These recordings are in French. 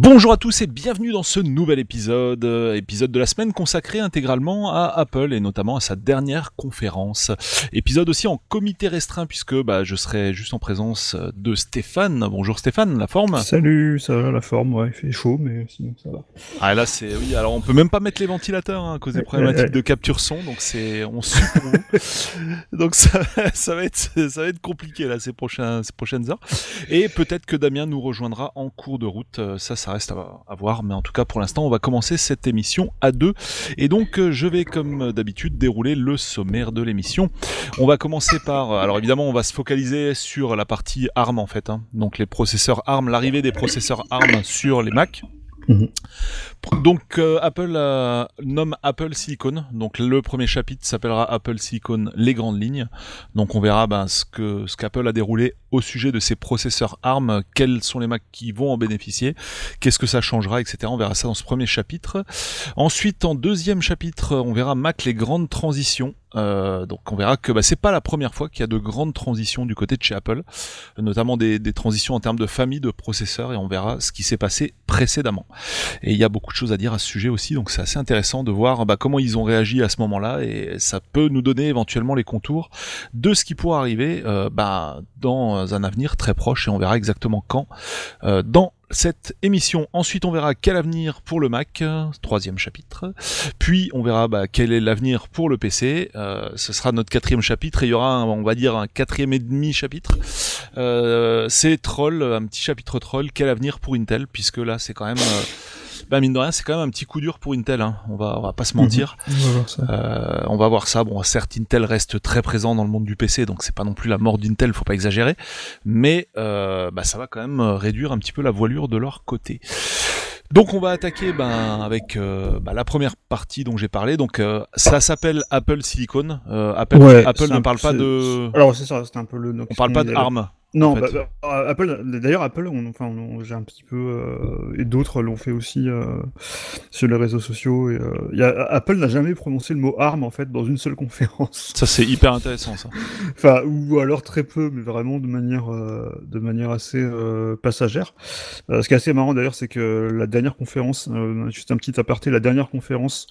Bonjour à tous et bienvenue dans ce nouvel épisode, euh, épisode de la semaine consacré intégralement à Apple et notamment à sa dernière conférence. Épisode aussi en comité restreint puisque bah, je serai juste en présence de Stéphane. Bonjour Stéphane, la forme? Salut, ça va la forme, ouais, il fait chaud mais sinon ça va. Ah là c'est oui, alors on peut même pas mettre les ventilateurs hein, à cause des problématiques de capture son, donc c'est on sue donc ça, ça va être ça va être compliqué là ces prochains ces prochaines heures. Et peut-être que Damien nous rejoindra en cours de route. Euh, Ça ça reste à, à voir, mais en tout cas pour l'instant on va commencer cette émission à deux. Et donc euh, je vais comme d'habitude dérouler le sommaire de l'émission. On va commencer par, alors évidemment on va se focaliser sur la partie ARM en fait, hein. donc les processeurs ARM, l'arrivée des processeurs ARM sur les Mac. Mhm. Donc euh, Apple euh, nomme Apple Silicon. Donc le premier chapitre s'appellera Apple Silicon les grandes lignes. Donc on verra ben, ce que ce qu'Apple a déroulé au sujet de ses processeurs ARM, quels sont les Macs qui vont en bénéficier, qu'est-ce que ça changera, etc. On verra ça dans ce premier chapitre. Ensuite en deuxième chapitre, on verra Mac les grandes transitions. Euh, donc on verra que bah, c'est pas la première fois qu'il y a de grandes transitions du côté de chez Apple, notamment des, des transitions en termes de famille de processeurs et on verra ce qui s'est passé précédemment. Et il y a beaucoup de choses à dire à ce sujet aussi, donc c'est assez intéressant de voir bah, comment ils ont réagi à ce moment-là et ça peut nous donner éventuellement les contours de ce qui pourra arriver euh, bah, dans un avenir très proche et on verra exactement quand euh, dans cette émission. Ensuite, on verra quel avenir pour le Mac, euh, troisième chapitre. Puis, on verra bah, quel est l'avenir pour le PC. Euh, ce sera notre quatrième chapitre et il y aura, on va dire, un quatrième et demi chapitre. Euh, c'est Troll, un petit chapitre Troll. Quel avenir pour Intel Puisque là, c'est quand même, euh, bah, mine de rien, c'est quand même un petit coup dur pour Intel. Hein. On va, on va pas se mentir. On va voir ça. Euh, on va voir ça. Bon, certes, Intel reste très présent dans le monde du PC, donc c'est pas non plus la mort d'Intel, faut pas exagérer. Mais euh, bah, ça va quand même réduire un petit peu la voilure de leur côté. Donc on va attaquer ben, avec euh, bah, la première partie dont j'ai parlé. Donc euh, ça s'appelle Apple Silicon. Euh, Apple, Ouais, Apple c'est ne parle pas c'est- de. Alors c'est ça, c'était un peu le. On parle pas d'armes. Non, en fait. bah, bah, Apple. D'ailleurs, Apple, on, enfin, on- j'ai un petit peu euh, et d'autres l'ont fait aussi euh, sur les réseaux sociaux. Et, euh, il y a, Apple n'a jamais prononcé le mot arme en fait dans une seule conférence. Ça c'est hyper intéressant ça. enfin, ou alors très peu, mais vraiment de manière, euh, de manière assez euh, passagère. Euh, ce qui est assez marrant d'ailleurs, c'est que la dernière conférence, euh, juste un petit aparté, la dernière conférence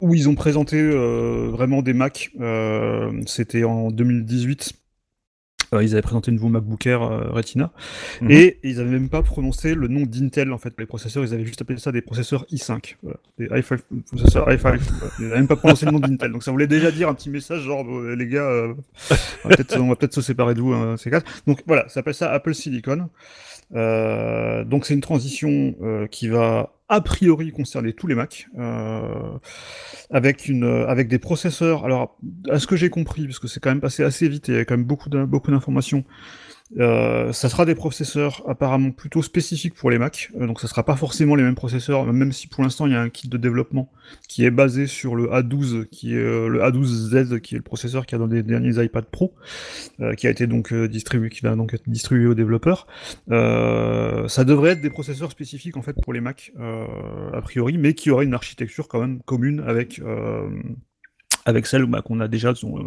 où ils ont présenté euh, vraiment des Mac, euh, c'était en 2018. Ils avaient présenté le nouveau MacBook Air euh, Retina Mhm. et ils n'avaient même pas prononcé le nom d'Intel en fait les processeurs, ils avaient juste appelé ça des processeurs i5, voilà. des i5 processeurs i5. voilà. Ils n'avaient même pas prononcé le nom d'Intel, donc ça voulait déjà dire un petit message genre euh, les gars, euh, on va peut-être se séparer de vous, hein, ces quatre. Donc voilà, ça s'appelle ça Apple Silicon. Euh, donc c'est une transition euh, qui va a priori concerner tous les Mac, euh, avec une, euh, avec des processeurs. Alors, à ce que j'ai compris, parce que c'est quand même passé assez vite et il y a quand même beaucoup d'in- beaucoup d'informations. Euh, ça sera des processeurs apparemment plutôt spécifiques pour les Mac, euh, donc ça sera pas forcément les mêmes processeurs, même si pour l'instant il y a un kit de développement qui est basé sur le A12, qui est euh, le A12Z, qui est le processeur qui a dans les derniers iPad Pro, euh, qui a été donc distribué, qui va donc être distribué aux développeurs. Ça devrait être des processeurs spécifiques en fait pour les Mac a priori, mais qui auraient une architecture quand même commune avec avec celle bah, qu'on a déjà dans, euh,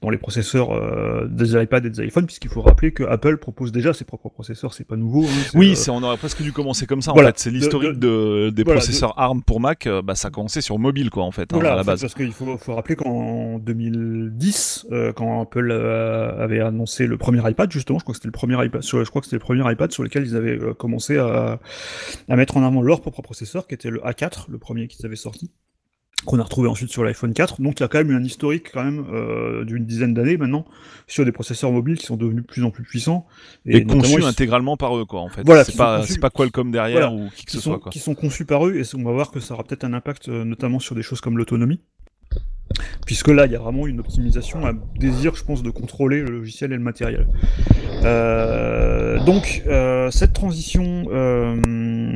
dans les processeurs euh, des iPads et des iPhones, puisqu'il faut rappeler que Apple propose déjà ses propres processeurs, c'est pas nouveau. hein, Oui, euh, c'est on aurait presque dû commencer comme ça Voilà. en fait. C'est l'historique de, des voilà, processeurs ARM pour Mac. euh, bah ça a commencé sur mobile quoi en fait hein, à la base. parce qu'il faut, faut rappeler qu'en 2010, euh, quand Apple euh, avait annoncé le premier iPad, justement, je crois que c'était le premier iPad, sur, je crois que c'était le premier iPad sur lequel ils avaient commencé à, à mettre en avant leur propre processeur, qui était le A4, le premier qu'ils avaient sorti qu'on a retrouvé ensuite sur l'iPhone 4. Donc il y a quand même eu un historique quand même euh, d'une dizaine d'années maintenant sur des processeurs mobiles qui sont devenus de plus en plus puissants Et, notamment, conçu ils- intégralement par eux quoi en fait. Voilà, c'est pas conçus- c'est pas Qualcomm derrière Voilà, ou qui que qui ce sont, soit quoi. qui sont conçus par eux et on va voir que ça aura peut-être un impact euh, notamment sur des choses comme l'autonomie. Puisque là, il y a vraiment une optimisation, un désir, je pense, de contrôler le logiciel et le matériel. Euh, donc, cette transition,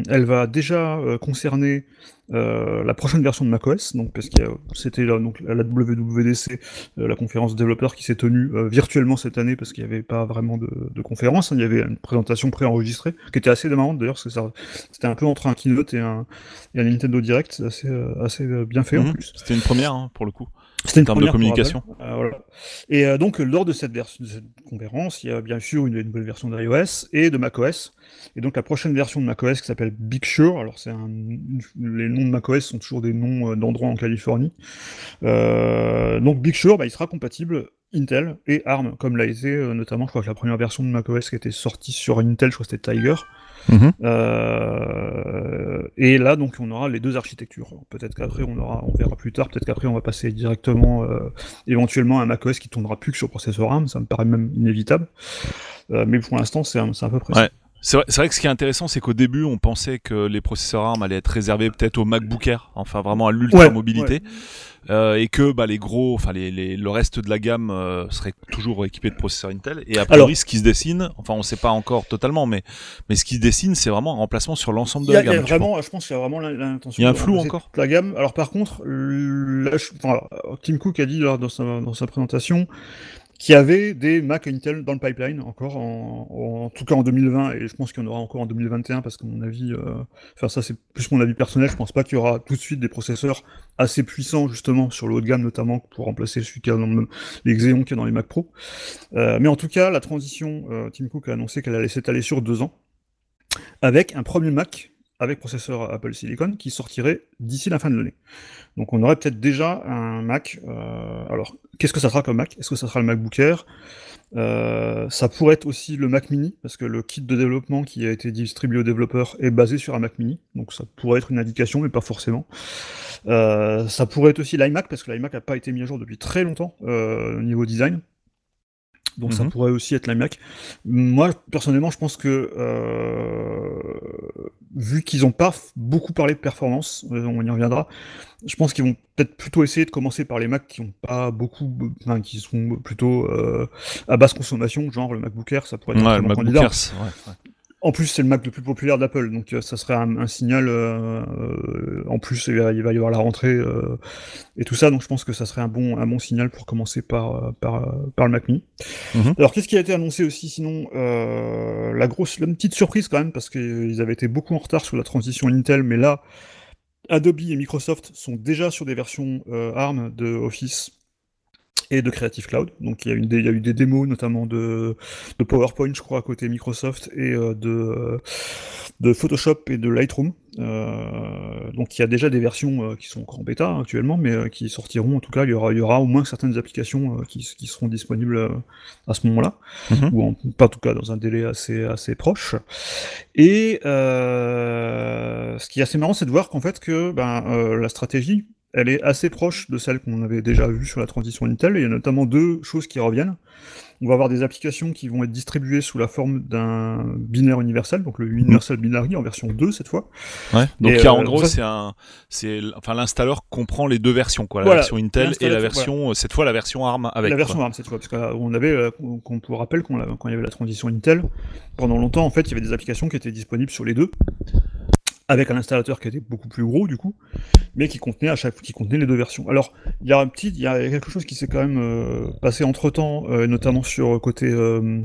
elle va déjà concerner euh, la prochaine version de macOS, donc parce que c'était là, donc la WWDC, euh, la conférence développeur qui s'est tenue euh, virtuellement cette année parce qu'il n'y avait pas vraiment de, de conférence, hein, il y avait une présentation préenregistrée qui était assez marrante d'ailleurs parce que ça c'était un peu entre un keynote et un, et un Nintendo Direct, assez, assez bien fait en Mhm. plus. C'était une première hein, pour le coup. C'était une de première communication. Euh, voilà. Et euh, donc, lors de cette, de cette conférence, il y a bien sûr une, une nouvelle version d'iOS et de macOS. Et donc, la prochaine version de macOS qui s'appelle Big Sur. Alors, c'est les noms de macOS sont toujours des noms euh, d'endroits en Californie. Euh, donc, Big Sur, bah, il sera compatible Intel et ARM, comme l'a été notamment, je crois que la première version de macOS qui était sortie sur Intel, je crois que c'était Tiger. Mhm. Euh, et là, donc, on aura les deux architectures. Peut-être qu'après, on aura, on verra plus tard. Peut-être qu'après, on va passer directement, euh, éventuellement, à un macOS qui tournera plus que sur processeur ARM. Ça me paraît même inévitable. Euh, mais pour l'instant, c'est à peu près ça. C'est vrai, c'est vrai que ce qui est intéressant, c'est qu'au début, on pensait que les processeurs ARM allaient être réservés peut-être au MacBook Air, enfin vraiment à l'ultra Ouais, mobilité, euh, et que bah, les gros, enfin les, les- le reste de la gamme euh, serait toujours équipé de processeurs Intel. Et a priori, Alors- ce qui se dessine, enfin on sait pas encore totalement, mais mais ce qui se dessine, c'est vraiment un remplacement sur l'ensemble de la il y a gamme. vraiment, je pense qu'il y a vraiment l'in- l'intention. Il y a un flou encore La gamme. Alors par contre, je- enfin, Tim Cook a dit là, dans, sa, dans sa présentation qu'il y avait des Mac Intel dans le pipeline encore, en, tout cas en 2020, et je pense qu'il y en aura encore en 2021 parce qu'à mon avis, euh, enfin ça c'est plus mon avis personnel, je pense pas qu'il y aura tout de suite des processeurs assez puissants justement sur le haut de gamme notamment pour remplacer celui qu'il y a dans le- les Xeon qu'il y a dans les Mac Pro. Euh, mais en tout cas, la transition, euh, Tim Cook a annoncé qu'elle allait s'étaler sur deux ans avec un premier Mac avec processeur Apple Silicon qui sortirait d'ici la fin de l'année. Donc on aurait peut-être déjà un Mac. euh, alors, qu'est-ce que ça sera comme Mac? Est-ce que ça sera le MacBook Air? Euh, Ça pourrait être aussi le Mac Mini, parce que le kit de développement qui a été distribué aux développeurs est basé sur un Mac Mini, donc ça pourrait être une indication, mais pas forcément. Euh, ça pourrait être aussi l'iMac, parce que l'iMac n'a pas été mis à jour depuis très longtemps au niveau design. Donc ça Mhm. pourrait aussi être l'iMac. Moi, personnellement, je pense que euh, vu qu'ils n'ont pas beaucoup parlé de performance, euh, on y reviendra, je pense qu'ils vont peut-être plutôt essayer de commencer par les Macs qui ont pas beaucoup, enfin, qui sont plutôt euh, à basse consommation, genre le MacBook Air, ça pourrait être Ouais, un le candidat. Air, c'est- ouais, ouais. En plus, c'est le Mac le plus populaire d'Apple, donc euh, ça serait un, un signal. euh, euh, en plus, il va, il va y avoir la rentrée euh, et tout ça, donc je pense que ça serait un bon, un bon signal pour commencer par, par, par le Mac Mini. Mhm. Alors, qu'est-ce qui a été annoncé aussi Sinon, euh, la grosse, la petite surprise quand même, parce qu'ils avaient été beaucoup en retard sur la transition Intel, mais là, Adobe et Microsoft sont déjà sur des versions euh, ARM de Office et de Creative Cloud. Donc il y a, une des- il y a eu des démos notamment de, de PowerPoint, je crois, à côté Microsoft, et euh, de, euh, de Photoshop et de Lightroom. Euh, donc il y a déjà des versions euh, qui sont encore en bêta hein, actuellement, mais qui sortiront. En tout cas, il y aura, il y aura au moins certaines applications qui, qui seront disponibles à ce moment-là, Mhm. ou en, pas en tout cas dans un délai assez, assez proche. Et ce qui est assez marrant, c'est de voir qu'en fait que ben, la stratégie, elle est assez proche de celle qu'on avait déjà vue sur la transition Intel. Et il y a notamment deux choses qui reviennent. On va avoir des applications qui vont être distribuées sous la forme d'un binaire universel, donc le Universal Binary en version 2 cette fois. Ouais. Donc Et, il y a, en euh, gros ça- c'est un c'est enfin l'installeur comprend les deux versions quoi, la Voilà, version Intel et la version cette fois la version ARM avec la quoi. version ARM cette fois, parce qu'on avait, euh, qu'on vous rappelle, qu'on quand il y avait la transition Intel, pendant longtemps, en fait, il y avait des applications qui étaient disponibles sur les deux, avec un installateur qui était beaucoup plus gros, du coup, mais qui contenait à chaque qui contenait les deux versions. Alors, il y a un petit, il y a quelque chose qui s'est quand même euh, passé entre temps, notamment sur côté euh,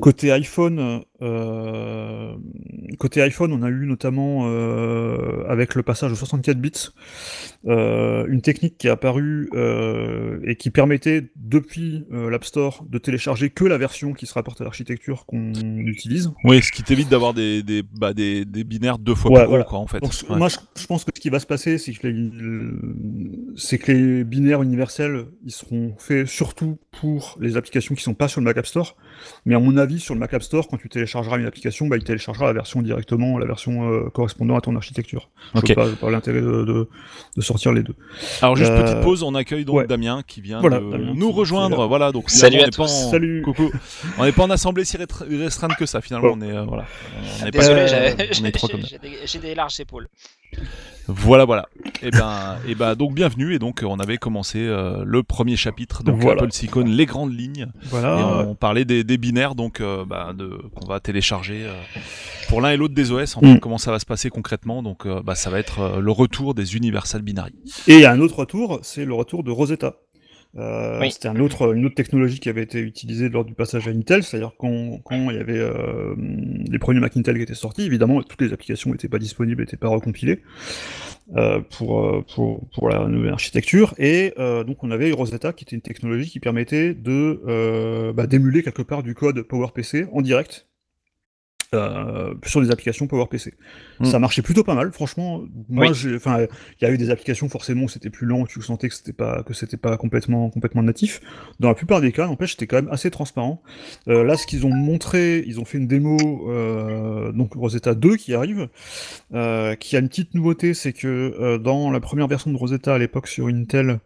côté iPhone. euh, côté iPhone, on a eu notamment euh, avec le passage aux 64 bits euh, une technique qui est apparue euh, et qui permettait depuis euh, l'App Store de télécharger que la version qui se rapporte à l'architecture qu'on utilise. Oui, ce qui t'évite d'avoir des des, bah, des des binaires deux fois Ouais, plus gros voilà. quoi en fait. Donc, ce- Ouais. moi, je, je pense que ce qui va se passer, c'est que les, c'est que les binaires universels, ils seront faits surtout pour les applications qui sont pas sur le Mac App Store. Mais à mon avis, sur le Mac App Store, quand tu téléchargeras une application, bah, il téléchargera la version directement, la version euh, correspondant à ton architecture. Je Ok. vois pas, pas l'intérêt de, de, de sortir les deux. Alors juste Euh, petite pause, on accueille donc ouais. Damien qui vient Voilà, de Damien nous rejoindre. Voilà, donc Salut à tous. en... Coucou. On n'est pas en assemblée si restr- restreinte que ça. Finalement, on est euh, voilà. On Désolé, Euh, est des, j'ai des larges épaules. Voilà, voilà. Et ben, et ben, donc bienvenue. Et donc, on avait commencé euh, le premier chapitre, donc Voilà. Apple Silicon, les grandes lignes. Et Voilà. on parlait des, des binaires, donc euh, bah, de qu'on va télécharger euh, pour l'un et l'autre des OS. En fait, Mm. comment ça va se passer concrètement Donc, bah, ça va être le retour des Universal Binary. Et il y a un autre retour, c'est le retour de Rosetta. Euh, Oui. C'était un autre, une autre technologie qui avait été utilisée lors du passage à Intel, c'est-à-dire quand, quand il y avait euh, les premiers Mac Intel qui étaient sortis, évidemment, toutes les applications n'étaient pas disponibles, n'étaient pas recompilées euh, pour, pour, pour la nouvelle architecture, et donc on avait Rosetta qui était une technologie qui permettait de bah, d'émuler quelque part du code PowerPC en direct euh, sur des applications PowerPC. Mm. Ça marchait plutôt pas mal, franchement. Moi, Oui. enfin, il y a eu des applications forcément où c'était plus lent, tu sentais que c'était pas que c'était pas complètement complètement natif. Dans la plupart des cas, n'empêche, c'était quand même assez transparent. Euh, là, ce qu'ils ont montré, ils ont fait une démo, euh, donc Rosetta 2 qui arrive, euh, qui a une petite nouveauté, c'est que euh, dans la première version de Rosetta à l'époque sur Intel,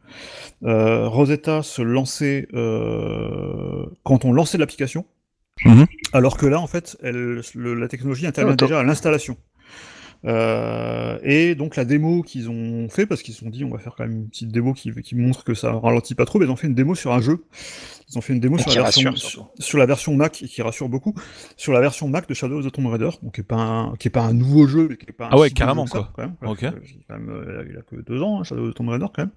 euh, Rosetta se lançait euh, quand on lançait l'application. Mhm. Alors que là, en fait, elle, le- la technologie intervient déjà à l'installation. Euh, et donc la démo qu'ils ont fait, parce qu'ils se sont dit on va faire quand même une petite démo qui, qui montre que ça ralentit pas trop, mais ils ont fait une démo sur un jeu. Ils ont fait une démo sur la, version, rassure, sur, surtout. sur la version Mac et qui rassure beaucoup. Sur la version Mac de Shadow of the Tomb Raider, donc qui est pas un, qui est pas un nouveau jeu, mais qui est pas un Ah ouais, carrément, jeu ça, quoi. quand même. Ok. Euh, quand même, euh, il a que deux ans, hein, Shadow of the Tomb Raider quand même.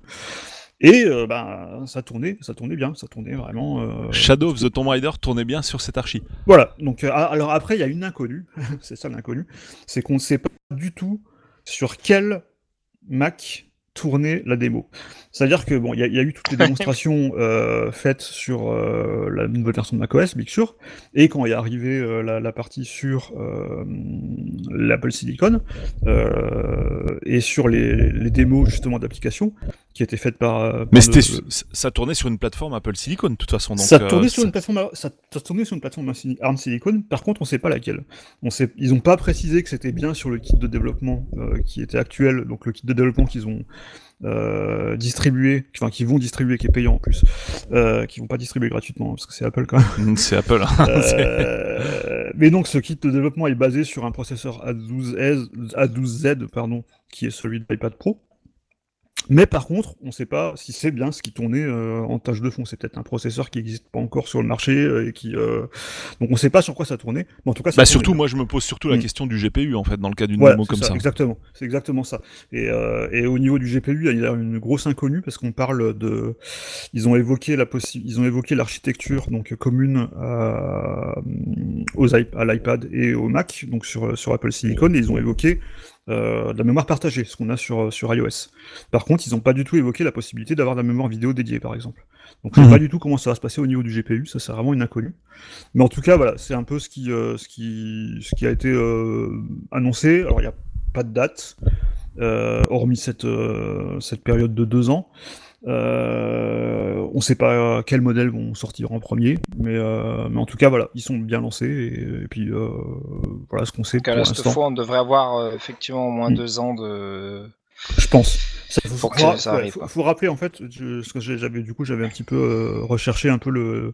Et euh, bah, ça tournait, ça tournait bien, ça tournait vraiment. euh, Shadow of the Tomb Raider tournait bien sur cette archi. voilà, donc euh, alors après il y a une inconnue, c'est ça l'inconnu, c'est qu'on ne sait pas du tout sur quel Mac tourner la démo. C'est-à-dire que bon, il y, a- il y a eu toutes les démonstrations euh, faites sur euh, la nouvelle version de macOS, Big Sur, et quand est arrivé euh, la, la partie sur euh, l'Apple Silicon euh, et sur les, les démos justement d'applications qui étaient faites par. euh, par Mais le- c'était, le- ça tournait sur une plateforme Apple Silicon, de toute façon. Donc, ça euh, tournait sur ça- une plateforme, ça, ça tournait sur une plateforme ARM Silicon. Par contre, on sait pas laquelle. On sait, ils ont pas précisé que c'était bien sur le kit de développement euh, qui était actuel, donc le kit de développement qu'ils ont euh, distribué, enfin qu'ils vont distribuer, qui est payant en plus, euh, qui vont pas distribuer gratuitement parce que c'est Apple quand même. C'est Apple. hein. Euh, mais donc ce kit de développement est basé sur un processeur A12Z, A12Z pardon, qui est celui de l'iPad Pro. Mais par contre, on ne sait pas si c'est bien ce qui tournait euh, en tâche de fond. C'est peut-être un processeur qui n'existe pas encore sur le marché euh, et qui. euh, Donc on ne sait pas sur quoi ça tournait. Mais en tout cas, ça Bah surtout, bien. moi je me pose surtout la Mm. question du GPU en fait dans le cas d'une Voilà, démo comme ça. Exactement, c'est exactement ça. Et, euh, et au niveau du GPU, il y a une grosse inconnue parce qu'on parle de, ils ont évoqué la possi- ils ont évoqué l'architecture donc commune à, aux iP- à l'iPad et au Mac, donc sur sur Apple Silicon, et ils ont évoqué euh, de la mémoire partagée, ce qu'on a sur sur iOS. Par contre, ils n'ont pas du tout évoqué la possibilité d'avoir de la mémoire vidéo dédiée, par exemple. Donc je sais Mhm. pas du tout comment ça va se passer au niveau du GPU, ça c'est vraiment une inconnue. Mais en tout cas, voilà, c'est un peu ce qui, euh, ce qui, ce qui a été euh, annoncé. Alors, il n'y a pas de date, euh, hormis cette, euh, cette période de deux ans. Euh, on ne sait pas quels modèles vont sortir en premier, mais, euh, mais en tout cas, voilà, ils sont bien lancés. Et, et puis, euh, voilà ce qu'on sait Donc, pour cette fois, on devrait avoir effectivement au moins Mm. deux ans de. Je pense. Ça, faut, rappeler en fait, je- parce que j'avais du coup j'avais un petit peu recherché un peu le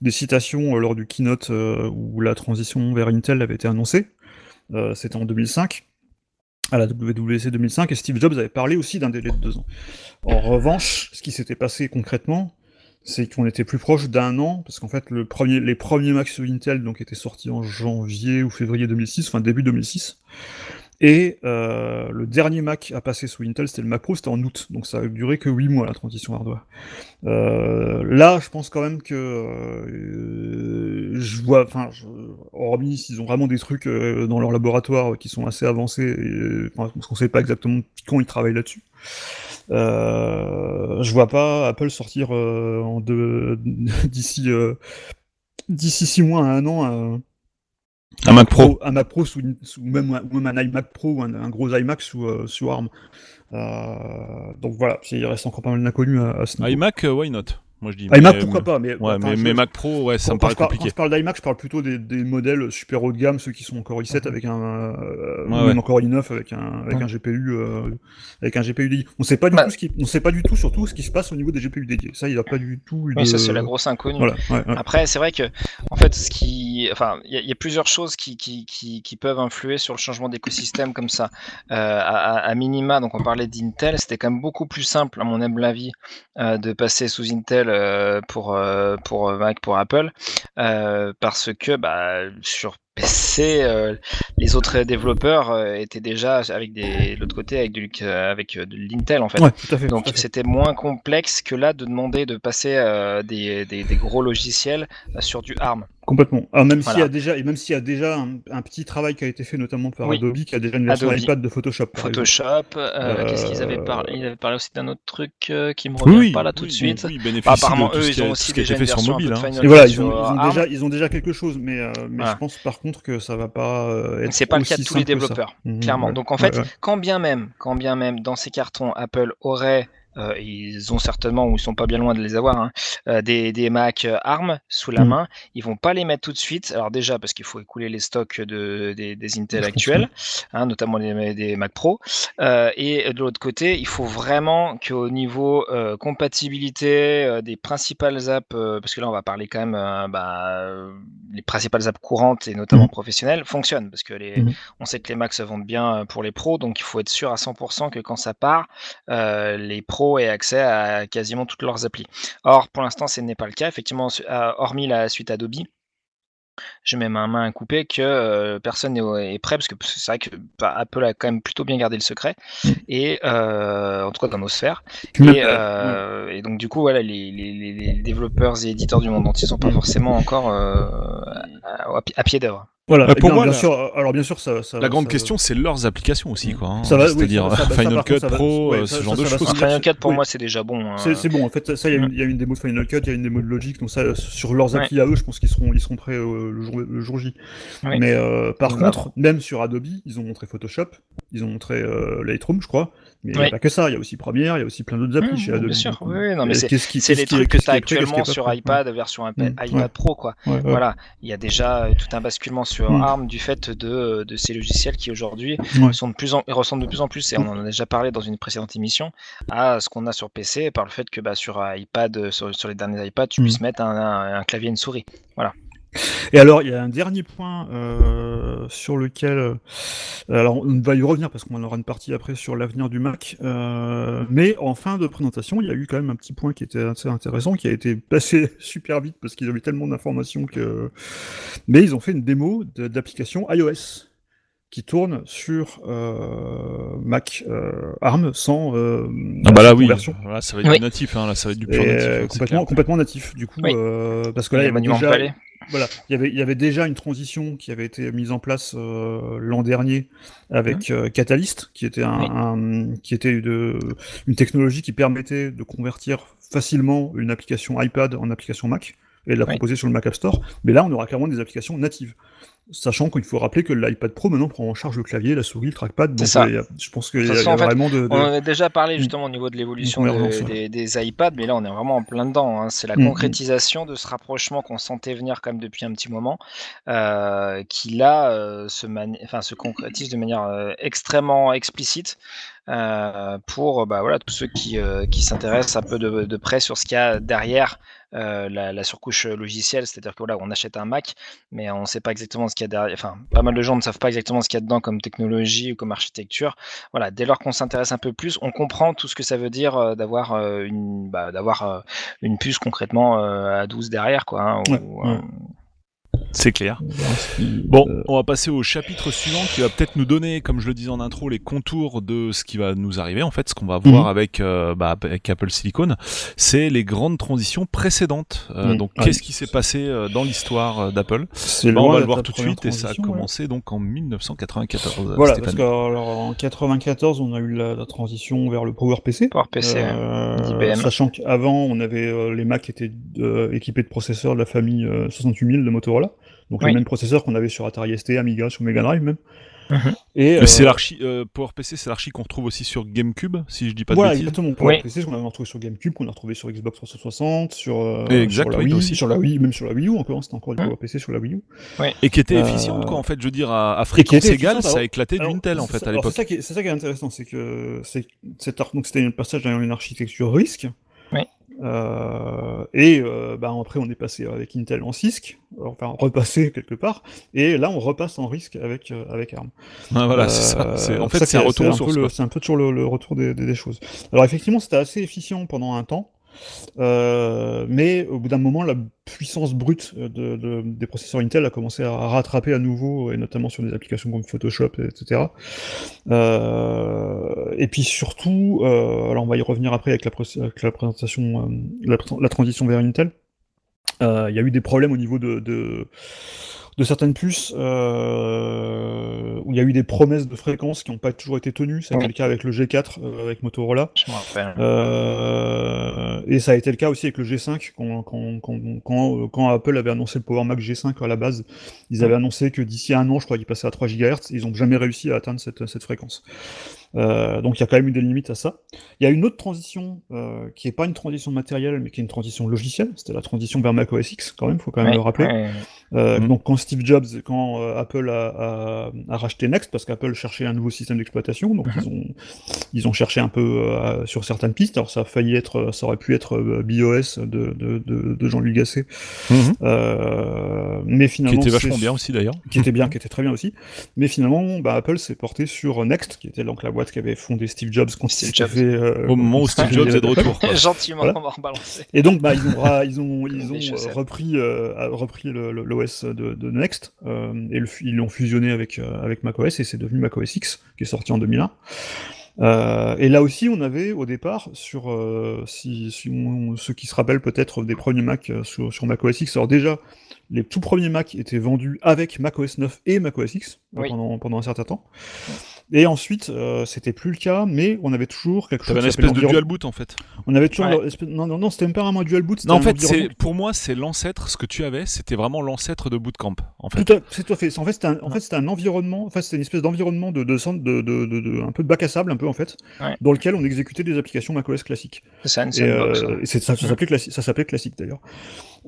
des citations lors du keynote où la transition vers Intel avait été annoncée. C'était en 2005 à la WWC 2005 et Steve Jobs avait parlé aussi d'un délai de deux ans. En revanche, ce qui s'était passé concrètement, c'est qu'on était plus proche d'un an, parce qu'en fait, les premiers Mac sous Intel donc, étaient sortis en janvier ou février 2006, enfin début 2006. Et euh, le dernier Mac à passer sous Intel, c'était le Mac Pro, c'était en août, donc ça a duré que 8 mois la transition hardware. Euh, là, je pense quand même que euh, je vois, enfin, hormis s'ils ont vraiment des trucs euh, dans leur laboratoire qui sont assez avancés, enfin, parce qu'on sait pas exactement quand ils travaillent là-dessus. Euh, je vois pas Apple sortir euh, en d'ici euh, d'ici six mois à un an un, Un Mac Pro. un Mac Pro sous, même, un- ou même un iMac Pro ou un, un gros iMac sous, euh, sous ARM. Euh, donc voilà, il reste encore pas mal d'inconnus à, à ce niveau. iMac, euh, why not? Moi je dis. iMac, mais- pourquoi pas, mais, Ouais, enfin, mais, je- mais Mac Pro, ouais, ça quand, me quand paraît je parle, quand compliqué. je parle d'iMac, je parle plutôt des, des modèles super haut de gamme, ceux qui sont encore i7 avec un, euh, Ouais, même ouais. encore i9 avec un, avec Ouais. un GPU, euh, avec un GPU dédié. On sait pas du Bah. tout ce qui, on sait pas du tout surtout ce qui se passe au niveau des GPU dédiés. Ça, il a pas du tout de. Oui, ça c'est la grosse inconnue. Voilà, ouais, ouais. Après, c'est vrai que, en fait, ce qui, enfin, il y, a- il y a plusieurs choses qui, qui, qui, qui peuvent influer sur le changement d'écosystème comme ça. Euh, à, à- à minima, donc on parlait d'Intel, c'était quand même beaucoup plus simple, à mon humble avis, euh, de passer sous Intel euh, pour euh, pour Mac, pour Apple, euh, parce que bah, sur PC, euh, les autres développeurs euh, étaient déjà avec des, de l'autre côté avec, du, euh, avec euh, de l'Intel en fait. Ouais, tout à fait. Donc c'était moins complexe que là de demander de passer euh, des, des, des gros logiciels euh, sur du ARM. Complètement. Alors, même s'il y a Voilà. déjà, et même s'il y a déjà un, un petit travail qui a été fait notamment par Oui. Adobe, qui a déjà une version Adobe. iPad de Photoshop. Photoshop, euh, Euh, qu'est-ce qu'ils avaient parlé Ils avaient parlé aussi d'un autre truc euh, qui me revient Oui, pas là tout de suite. Bah, apparemment, de eux, ce ils ont aussi déjà une fait sur mobile. hein. Et voilà, ils ont, ils déjà, ils ont déjà quelque chose, mais, euh, mais Voilà. je pense par contre que ça va pas être. C'est pas le cas de tous les développeurs, Mhm, clairement. Donc en fait, quand bien même, quand bien même dans ces cartons, Apple aurait, euh, ils ont certainement, ou ils sont pas bien loin de les avoir, hein, euh, des, des Mac euh, ARM sous la Mm. main, ils vont pas les mettre tout de suite. Alors déjà parce qu'il faut écouler les stocks de, des, des Intel actuels, hein, notamment les, des Mac Pro. Euh, et de l'autre côté, il faut vraiment qu'au niveau compatibilité des principales apps, parce que là on va parler quand même, bah, les principales apps courantes et notamment Mhm. professionnelles fonctionnent, parce que les, Mhm. on sait que les Macs se vendent bien pour les pros, donc il faut être sûr à 100% que quand ça part, les pros aient accès à quasiment toutes leurs applis. Or, pour l'instant, ce n'est pas le cas. Effectivement, euh, hormis la suite Adobe, je mets ma main à couper que euh, personne n'est est prêt, parce que c'est vrai que bah, Apple a quand même plutôt bien gardé le secret, et euh, en tout cas dans nos sphères. Et, euh, et donc du coup, voilà, les, les- les- les développeurs et éditeurs du monde entier sont pas forcément encore à pied d'œuvre. Voilà. Eh pour bien, moi, bien la- sûr. euh, Alors bien sûr, ça. ça La grande ça- question, c'est leurs applications aussi, quoi. hein. Ça va, oui, C'est-à-dire Final Cut Pro, ouais, euh, ce ça- genre ça de choses. se Final Cut, pour oui. moi, c'est déjà bon. hein. C'est c'est bon, en fait, ça, il y, a Mm. une- il y a une démo de Final Cut, il y a une démo de Logic, donc ça, sur leurs Ouais. applis à eux, je pense qu'ils seront, ils seront prêts euh, le, jour, le jour J. Mais euh, par Bah, contre, même sur Adobe, ils ont montré Photoshop, ils ont montré euh, Lightroom, je crois, mais il n'y a pas que ça, il y a aussi Premiere, il y a aussi plein d'autres applis Mmh, chez bien sûr, donc, oui, non, mais euh, c'est- qu'est-ce les trucs que tu as actuellement sur iPad, version iPad, Mm, iPad ouais. Pro, quoi. Ouais. Voilà, il y a déjà euh, tout un basculement sur Mm. ARM du fait de, de ces logiciels qui aujourd'hui sont de plus en, ressemblent de plus en plus, et on en a déjà parlé dans une précédente émission, à ce qu'on a sur PC par le fait que bah, sur euh, iPad, euh, sur, sur les derniers iPads, tu puisses mettre un, un- un clavier et une souris. Et alors, il y a un dernier point euh, sur lequel, euh, alors on va y revenir parce qu'on en aura une partie après sur l'avenir du Mac, euh, mais en fin de présentation, il y a eu quand même un petit point qui était assez intéressant, qui a été passé super vite parce qu'ils avaient tellement d'informations que, mais ils ont fait une démo d'application iOS qui tourne sur euh, Mac euh, ARM sans euh, Ah bah là, oui. Là, ça va être Oui. du natif, hein. Là, ça va être du pur Et, natif. euh, hein, complètement, complètement natif du coup Oui. euh, parce que là il y avait déjà, palais. voilà, il y avait, il y avait déjà une transition qui avait été mise en place euh, l'an dernier avec euh, Catalyst, qui était, un, Oui. un- qui était de, une technologie qui permettait de convertir facilement une application iPad en application Mac et de la Oui. proposer sur le Mac App Store. Mais là, on aura clairement des applications natives. Sachant qu'il faut rappeler que l'iPad Pro maintenant prend en charge le clavier, la souris, le trackpad. Donc ça. a- je pense qu'il y a, y vraiment de. de- On en a déjà parlé justement au niveau de l'évolution de- des, des iPads, mais là on est vraiment en plein dedans. hein. C'est la Mm, mm. concrétisation de ce rapprochement qu'on sentait venir quand même depuis un petit moment, euh, qui là euh, se, mani- enfin, se concrétise de manière euh, extrêmement explicite pour bah, voilà, tous ceux qui, qui s'intéressent un peu de, de près sur ce qu'il y a derrière euh, la, la surcouche logicielle. C'est-à-dire que voilà, on achète un Mac, mais on ne sait pas exactement ce qu'il y a derrière. Enfin, pas mal de gens ne savent pas exactement ce qu'il y a dedans comme technologie ou comme architecture voilà, dès lors qu'on s'intéresse un peu plus, on comprend tout ce que ça veut dire euh, d'avoir euh, une, bah, d'avoir une puce concrètement à 12 derrière, quoi. hein, Ouais, ou, ouais. C'est clair. Euh, Bon, on va passer au chapitre suivant qui va peut-être nous donner, comme je le disais en intro, les contours de ce qui va nous arriver, en fait, ce qu'on va voir Mhm. avec, euh, bah, avec Apple Silicon, c'est les grandes transitions précédentes. Euh, Mhm. Donc, Ouais. qu'est-ce qui s'est passé euh, dans l'histoire euh, d'Apple c'est Bah, On va le voir tout de suite, et ça a ouais. commencé donc en 1994. Voilà, Stéphane. parce qu'en 94, on a eu la, la transition vers le PowerPC. PowerPC, euh, d'IBM. sachant qu'avant, on avait euh, les Mac étaient euh, équipés de processeurs de la famille euh, 68000 de Motorola, donc Oui. les mêmes processeurs qu'on avait sur Atari ST, Amiga, sur Mega Drive même. Mhm. Et Mais c'est euh, l'archi, euh, PowerPC, c'est l'archi qu'on retrouve aussi sur GameCube, si je dis pas de voilà, bêtises. exactement. PowerPC, qu'on avait retrouvé sur GameCube, qu'on a retrouvé sur Xbox 360, sur, euh, Exact, sur la oui, Wii, aussi. sur la Wii, même sur la Wii U encore, c'était encore du Mhm. PowerPC sur la Wii U. Et qui était Euh, efficiente, quoi, en fait, je veux dire, à, à fréquence était égale, ça a éclaté du Alors, Intel, en fait, ça- à l'époque. C'est ça, qui est- c'est ça qui est intéressant, c'est que c'est cet ar- donc c'était un passage dans une architecture RISC. Euh, et euh, bah, après, on est passé avec Intel en CISC, enfin repassé quelque part, et là on repasse en RISC avec, euh, avec ARM. Ah, voilà, c'est Euh, ça. C'est- En fait, c'est un retour. C'est un peu toujours le, le retour des, des- des choses. Alors effectivement, c'était assez efficient pendant un temps. Euh, mais au bout d'un moment, la puissance brute de- des processeurs Intel a commencé à rattraper à nouveau, et notamment sur des applications comme Photoshop, etc. Euh, et puis surtout, euh, alors on va y revenir après avec la, présentation, euh, la, transition vers Intel. Euh, Il y a eu des problèmes au niveau de, de certaines puces euh, où il y a eu des promesses de fréquences qui n'ont pas toujours été tenues. Ça a été le cas avec le G4, euh, avec Motorola. Je. Euh, et ça a été le cas aussi avec le G5 quand, quand, quand, quand, quand Apple avait annoncé le Power Mac G5 à la base. Ils avaient annoncé que d'ici un an, je crois qu'il passait à 3 GHz. Ils n'ont jamais réussi à atteindre cette, cette fréquence. Euh, donc il y a quand même eu des limites à ça. Il y a une autre transition euh, qui n'est pas une transition matérielle, mais qui est une transition logicielle. C'était la transition vers Mac OS X, quand même, faut quand même Ouais, le rappeler. ouais. Euh, Mhm. Donc quand Steve Jobs, quand euh, Apple a, a, a racheté Next, parce qu'Apple cherchait un nouveau système d'exploitation, donc Mhm. ils ont ils ont cherché un peu euh, sur certaines pistes. Alors ça a failli être, ça aurait pu être euh, BOS de, de, de, de Jean-Luc Gasset, Mhm. euh, mais Qui finalement était c'est- vachement bien aussi d'ailleurs. qui était bien, qui était très bien aussi. Mais finalement, bah, Apple s'est porté sur Next, qui était donc la boîte qu'avait fondé Steve Jobs quand Steve il fait, euh, Au moment où Steve Jobs est de retour. quoi. Gentiment, Voilà. on va rebalancer. Et donc, bah, ils ont, ra- ils ont, ils ont Des euh, repris, euh, repris l'OS de, de Next euh, et le ils l'ont fusionné avec, euh, avec macOS et c'est devenu macOS X qui est sorti en 2001. Euh, et là aussi, on avait au départ, sur euh, si, si on- ceux qui se rappellent peut-être des premiers Mac euh, sur, sur macOS X, alors déjà, les tout premiers Mac étaient vendus avec macOS 9 et macOS X euh, Oui. pendant, pendant un certain temps. Et ensuite, euh, c'était plus le cas, mais on avait toujours quelque chose T'avais une espèce de dual boot en fait. On avait toujours Ouais. leur espèce- non non non, c'était même pas vraiment un dual boot. c'était Non, en un fait, c'est pour moi, c'est l'ancêtre. Ce que tu avais, c'était vraiment l'ancêtre de Bootcamp. En fait. Tout à, c'est tout à fait. En fait, c'était un, en fait, c'était un environnement. En fait, c'était une espèce d'environnement de, de, centre- de, de, de, de- un peu de bac à sable, un peu en fait, Ouais. dans lequel on exécutait des applications macOS classiques. C'est ça, une Et, sandbox. euh, ouais. et c'est- ça, ça s'appelait classi- ça s'appelait classique d'ailleurs.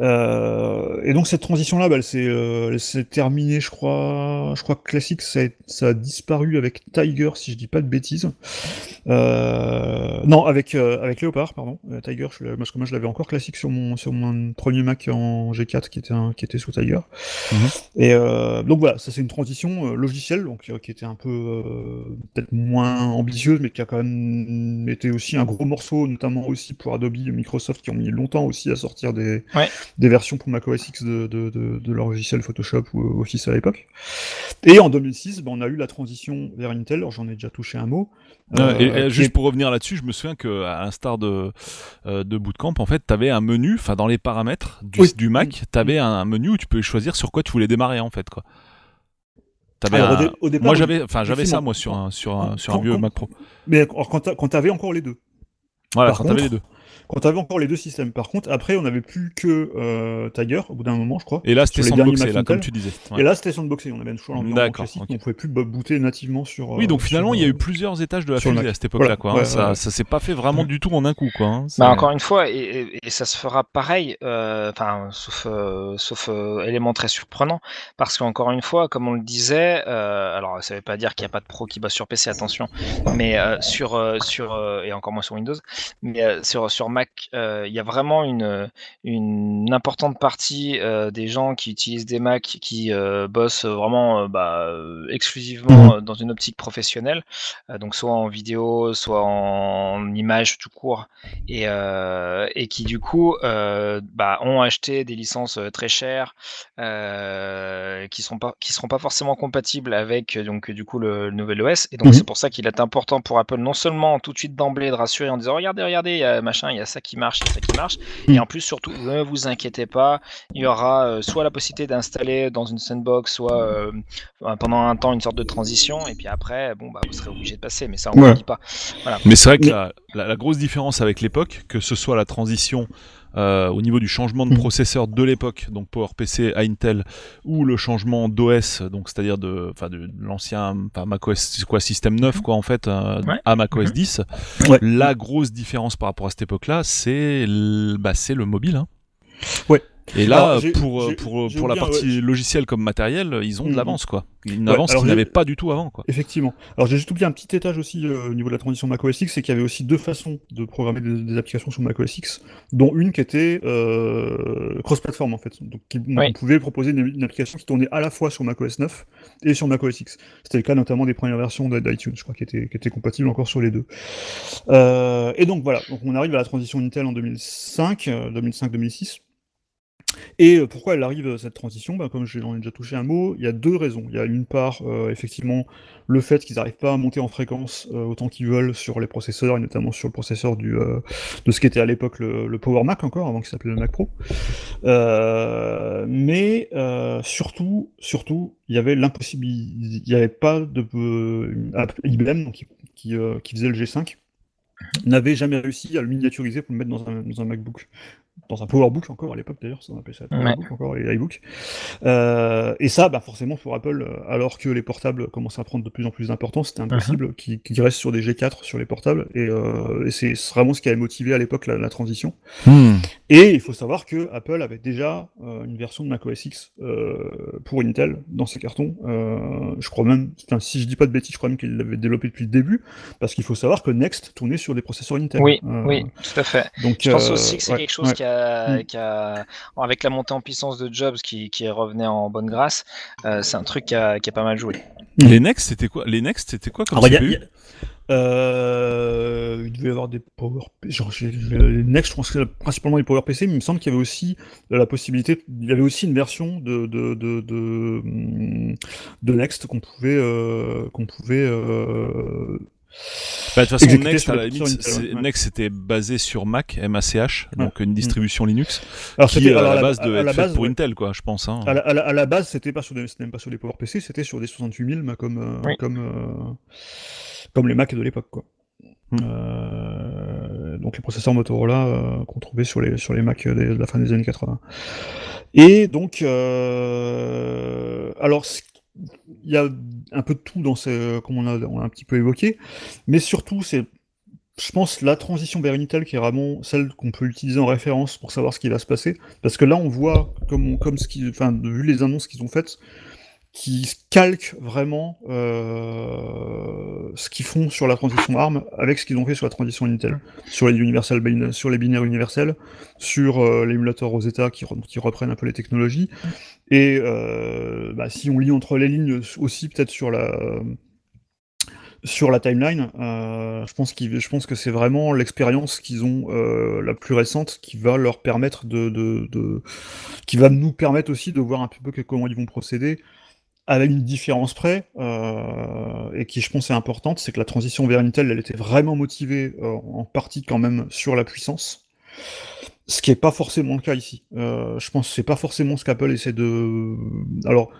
Euh, et donc cette transition-là, bah, elle s'est euh, terminée, je crois. Je crois que classique, ça a, ça a disparu avec Tiger, si je dis pas de bêtises. Euh, non, avec euh, avec Léopard, pardon. Tiger, je, parce que moi je l'avais encore classique sur mon sur mon premier Mac en G4 qui était un, qui était sous Tiger. Mhm. Et donc voilà, ça c'est une transition logicielle, donc qui était un peu peut-être moins ambitieuse, mais qui a quand même été aussi un gros morceau, notamment aussi pour Adobe et Microsoft, qui ont mis longtemps aussi à sortir des, Ouais. Des versions pour macOS X de, de, de, de leur logiciel Photoshop ou Office à l'époque. Et en 2006, ben, on a eu la transition vers Intel, alors j'en ai déjà touché un mot. Euh, et, euh, et qui juste pour revenir là-dessus, je me souviens que à l'instar de euh, de Bootcamp, en fait, t'avais un menu, enfin dans les paramètres du, Oui. du Mac, t'avais un menu où tu pouvais choisir sur quoi tu voulais démarrer en fait quoi. Alors, au un- dé- au départ, Moi j'avais, enfin j'avais ça moi sur un sur un Quand- sur un vieux Mac Pro. Mais alors, quand t'a- quand t'avais encore les deux. Voilà, par quand t'avais les deux. Quand t'avais encore les deux systèmes. Par contre, après, on n'avait plus que euh, Tiger, au bout d'un moment, je crois. Et là c'était sur les derniers sandboxé Mac là comme tu disais. Ouais. Et là, c'était sandboxé, on avait toujours l'environnement D'accord, classique, ok. on pouvait plus bo- booter nativement sur. Oui, euh, donc finalement, sur, il y a eu euh, plusieurs étages de la fusée à cette époque-là, Voilà. quoi. hein. Ouais, ça, ça s'est pas fait vraiment du tout en un coup, quoi. hein. Bah, encore une fois, et, et- et ça se fera pareil, euh, enfin, sauf, euh, sauf euh, élément très surprenant, parce qu'encore une fois, comme on le disait, euh, alors ça veut pas dire qu'il n'y a pas de pro qui bosse sur PC, attention, mais euh, sur, euh, sur euh, et encore moins sur Windows, mais euh, sur, sur Mac, euh, il y a vraiment une, une importante partie euh, des gens qui utilisent des Mac qui euh, bossent vraiment bah, exclusivement euh, dans une optique professionnelle, donc soit en vidéo, soit en image tout court, et, et qui du coup bah, ont acheté des licences très chères qui sont pas qui seront pas forcément compatibles avec donc du coup le, le nouvel OS et donc Mhm. c'est pour ça qu'il est important pour Apple non seulement tout de suite d'emblée de rassurer en disant regardez regardez il y a machin il y a ça qui marche il y a ça qui marche. Et en plus surtout ne vous inquiétez pas il y aura euh, soit la possibilité d'installer dans une sandbox soit euh, pendant un temps une sorte de transition. Et puis après bon bah vous serez obligé de passer mais ça on ne Ouais. le dit pas. Mais c'est vrai que Mais- la, la- la grosse différence avec l'époque, que ce soit la transition euh, au niveau du changement de Mhm. processeur de l'époque, donc PowerPC à Intel, ou le changement d'OS, donc c'est-à-dire de, enfin de, l'ancien, enfin macOS, c'est quoi, système 9 quoi en fait, euh, Ouais. à macOS Mhm. 10. Ouais. La grosse différence par rapport à cette époque-là, c'est bah, c'est le mobile. Hein. Et là, Alors, pour, euh, pour, j'ai pour la partie logicielle comme matériel, ils ont de Mhm. l'avance, quoi. Une Ouais, avance qu'ils n'avaient pas du tout avant, quoi. Effectivement. Alors j'ai juste oublié un petit étage aussi euh, au niveau de la transition Mac OS X, c'est qu'il y avait aussi deux façons de programmer des, des applications sur Mac OS X, dont une qui était euh, cross-platform en fait. Donc qui- Oui. on pouvait proposer une, une application qui tournait à la fois sur Mac OS 9 et sur Mac OS X. C'était le cas notamment des premières versions d'i- d'iTunes, je crois, qui étaient, qui étaient compatibles encore sur les deux. Euh, et donc voilà, donc on arrive à la transition Intel en 2005, euh, 2005-2006. Et euh, pourquoi elle arrive cette transition? Ben, Comme j'en ai déjà touché un mot, il y a deux raisons. Il y a une part, euh, effectivement, le fait qu'ils n'arrivent pas à monter en fréquence euh, autant qu'ils veulent sur les processeurs, et notamment sur le processeur du, de ce qui était à l'époque le, Power Mac encore, avant qu'il s'appelait le Mac Pro. Mais surtout, surtout, il y avait l'impossibilité, il n'y avait pas de IBM qui, qui, faisait le G5 n'avait jamais réussi à le miniaturiser pour le mettre dans un MacBook dans un PowerBook encore à l'époque d'ailleurs, ça on appelait ça PowerBook encore, les iBooks. Euh, et ça, bah forcément pour Apple, euh, alors que les portables commençaient à prendre de plus en plus d'importance, c'était impossible qu'ils qu'ils restent sur des G4 sur les portables. Et, euh, et c'est vraiment ce qui avait motivé à l'époque la, la transition. Et il faut savoir que Apple avait déjà euh, une version de Mac OS X pour Intel dans ses cartons. Je crois même, enfin, si je dis pas de bêtises, je crois même qu'il l'avait développé depuis le début, parce qu'il faut savoir que Next tournait sur des processeurs Intel. Oui, oui, tout à fait. Donc, Je pense aussi que c'est ouais, quelque chose ouais. qui, a, Mm. qui a, avec la montée en puissance de Jobs qui, qui revenait en bonne grâce, euh, c'est un truc qui a, qui a pas mal joué. Les Next, c'était quoi Les Next, c'était quoi comme Alors, il y a- CPU il y a- euh, il devait y avoir des Power genre Next, je pense que c'est principalement les Power PC, mais il me semble qu'il y avait aussi la possibilité, il y avait aussi une version de de de de, de Next qu'on pouvait euh, qu'on pouvait euh, Bah, de toute façon, Next, à la limite. Next c'était basé sur Mac, MACH, donc une distribution Linux, alors qui c'était- euh, alors, à la base à de la être faite base, pour ouais. Intel, quoi, je pense. Hein. À la, à la- à la base, c'était pas sur des, c'était même pas sur des Power PC, c'était sur des 68000, bah, comme euh, Oui. comme euh, comme les Mac de l'époque, quoi. Euh, donc les processeurs Motorola euh, qu'on trouvait sur les sur les Mac des- de la fin des années 80. Et donc, euh, alors ce- il y a un peu de tout dans ces, comme on a, on a un petit peu évoqué, mais surtout c'est je pense la transition vers Intel qui est vraiment celle qu'on peut utiliser en référence pour savoir ce qui va se passer. Parce que là, on voit, comme, comme ce qui, enfin, vu les annonces qu'ils ont faites, qui calquent vraiment euh, ce qu'ils font sur la transition ARM avec ce qu'ils ont fait sur la transition Intel, sur les universal sur les binaires universels, sur euh, l'émulateur Rosetta qui, qui reprennent un peu les technologies. Et euh, bah, si on lit entre les lignes aussi peut-être sur la timeline, je pense que c'est vraiment l'expérience qu'ils ont la plus récente qui va leur permettre de, de, qui va nous permettre aussi de voir un peu comment ils vont procéder avec une différence près euh, et qui je pense est importante, c'est que la transition vers Intel, elle était vraiment motivée euh, en partie quand même sur la puissance. Ce qui est pas forcément le cas ici. Euh, je pense que c'est pas forcément ce qu'Apple essaie de. Alors,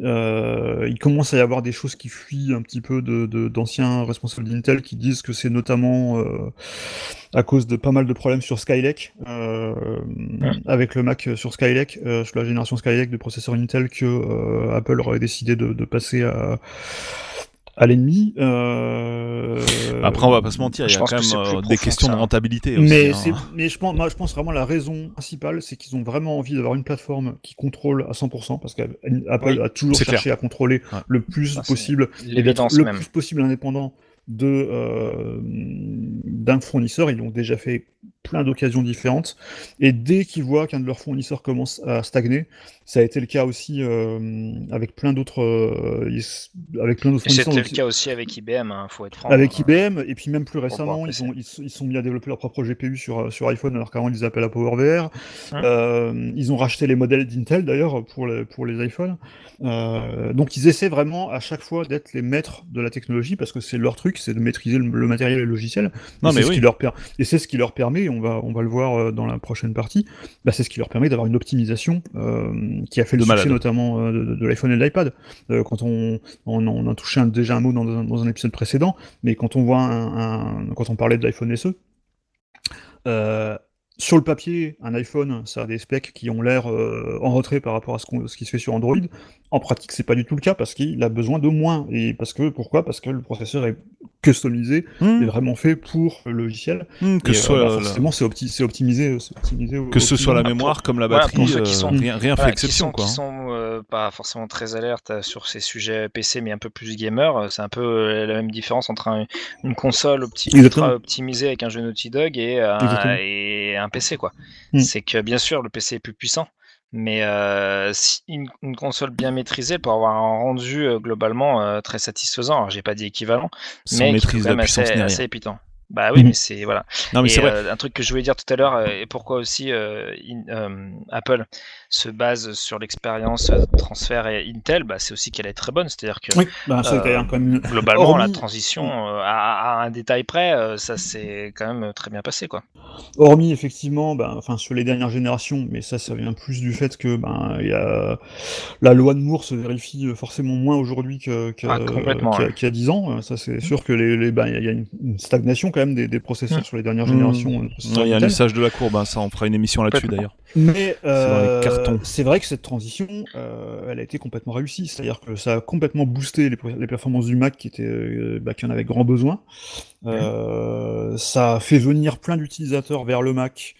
il commence à y avoir des choses qui fuient un petit peu de, de- d'anciens responsables d'Intel qui disent que c'est notamment euh, à cause de pas mal de problèmes sur Skylake, euh, avec le Mac sur Skylake, euh, sur la génération Skylake de processeurs Intel que euh, Apple aurait décidé de, de passer à, à l'ennemi. Euh, Après, on va pas se mentir, il y je a pense quand que c'est même euh, des que questions de rentabilité aussi. mais, hein. mais je pense, moi, je pense vraiment la raison principale, c'est qu'ils ont vraiment envie d'avoir une plateforme qui contrôle à 100%, parce qu'Apple Oui, a toujours cherché à contrôler Ouais. le plus possible et d'être L'évidence le même. plus possible indépendant de euh, d'un fournisseur. Ils l'ont déjà fait plein d'occasions différentes. Et dès qu'ils voient qu'un de leurs fournisseurs commence à stagner, ça a été le cas aussi euh, avec plein d'autres euh, avec plein d'autres c'était le cas aussi avec IBM, hein, faut être franc. avec hein. IBM, et puis même plus récemment, ils, ont, ils, sont mis à développer leur propre GPU sur, euh, sur iPhone, alors qu'avant ils les appellent à PowerVR. Hein. Euh, ils ont racheté les modèles d'Intel d'ailleurs pour les, pour les iPhones. Euh, donc ils essaient vraiment à chaque fois d'être les maîtres de la technologie, parce que c'est leur truc, c'est de maîtriser le, le matériel et le logiciel. Non, Et mais c'est ce oui. qui leur per- Et c'est ce qui leur permet, et on va, on va le voir euh, dans la prochaine partie, bah, c'est ce qui leur permet d'avoir une optimisation euh, qui a fait le De succès malade. notamment euh, de, de l'iPhone et de l'iPad. Euh, quand on, on, on a touché un- déjà un mot dans un, dans un épisode précédent, mais quand on voit un, un- quand on parlait de l'iPhone SE, euh, sur le papier, un iPhone, ça a des specs qui ont l'air euh, en retrait par rapport à ce qui se fait sur Android. En pratique, c'est pas du tout le cas parce qu'il a besoin de moins. Et parce que pourquoi? Parce que le processeur est customisé Hmm, et vraiment fait pour le logiciel. hmm, que Et, ce euh, soit bah, la- forcément, c'est opti- c'est optimisé, au- que ce soit la mémoire comme la Voilà, batterie, pour ceux qui euh, sont- rien, rien fait Voilà, exception qui sont, quoi. qui hein. sont euh, pas forcément très alertes euh, sur ces sujets PC, mais un peu plus gamer. euh, C'est un peu euh, la même différence entre un- une console opti- Exactement. ultra optimisée avec un jeu Naughty Dog et, euh, un PC. quoi. Mm. C'est que bien sûr, le PC est plus puissant. Mais euh, si une, une console bien maîtrisée peut avoir un rendu euh, globalement euh, très satisfaisant. Alors, j'ai pas dit équivalent, Sans mais qui est quand même assez, épitant. Bah oui, Mhm. mais c'est voilà. Non mais Et c'est vrai. euh, un truc que je voulais dire tout à l'heure, euh, et pourquoi aussi in- euh, Apple se base sur l'expérience transfert et Intel, bah, c'est aussi qu'elle est très bonne. C'est-à-dire que Oui, bah, Euh, même, globalement, la hormis- transition euh, à, à un détail près, euh, ça s'est quand même très bien passé. Quoi. Hormis effectivement, ben, enfin sur les dernières générations, mais ça, ça vient plus du fait que ben il y a la loi de Moore se vérifie forcément moins aujourd'hui Ah, qu'il y a- ouais. qu'il y a 10 ans. Euh, Ça, c'est sûr que les, les- ben, il y a- une, une stagnation quand même des, des processeurs Mm. sur les dernières Mm. générations. Ouais, Il y a un lissage de la courbe, hein, ça on fera une émission là-dessus d'ailleurs. Mais euh, c'est vrai que cette transition, euh, elle a été complètement réussie. C'est-à-dire que ça a complètement boosté les, les performances du Mac qui, étaient, euh, bah, qui en avaient grand besoin. Euh, ça a fait venir plein d'utilisateurs vers le Mac.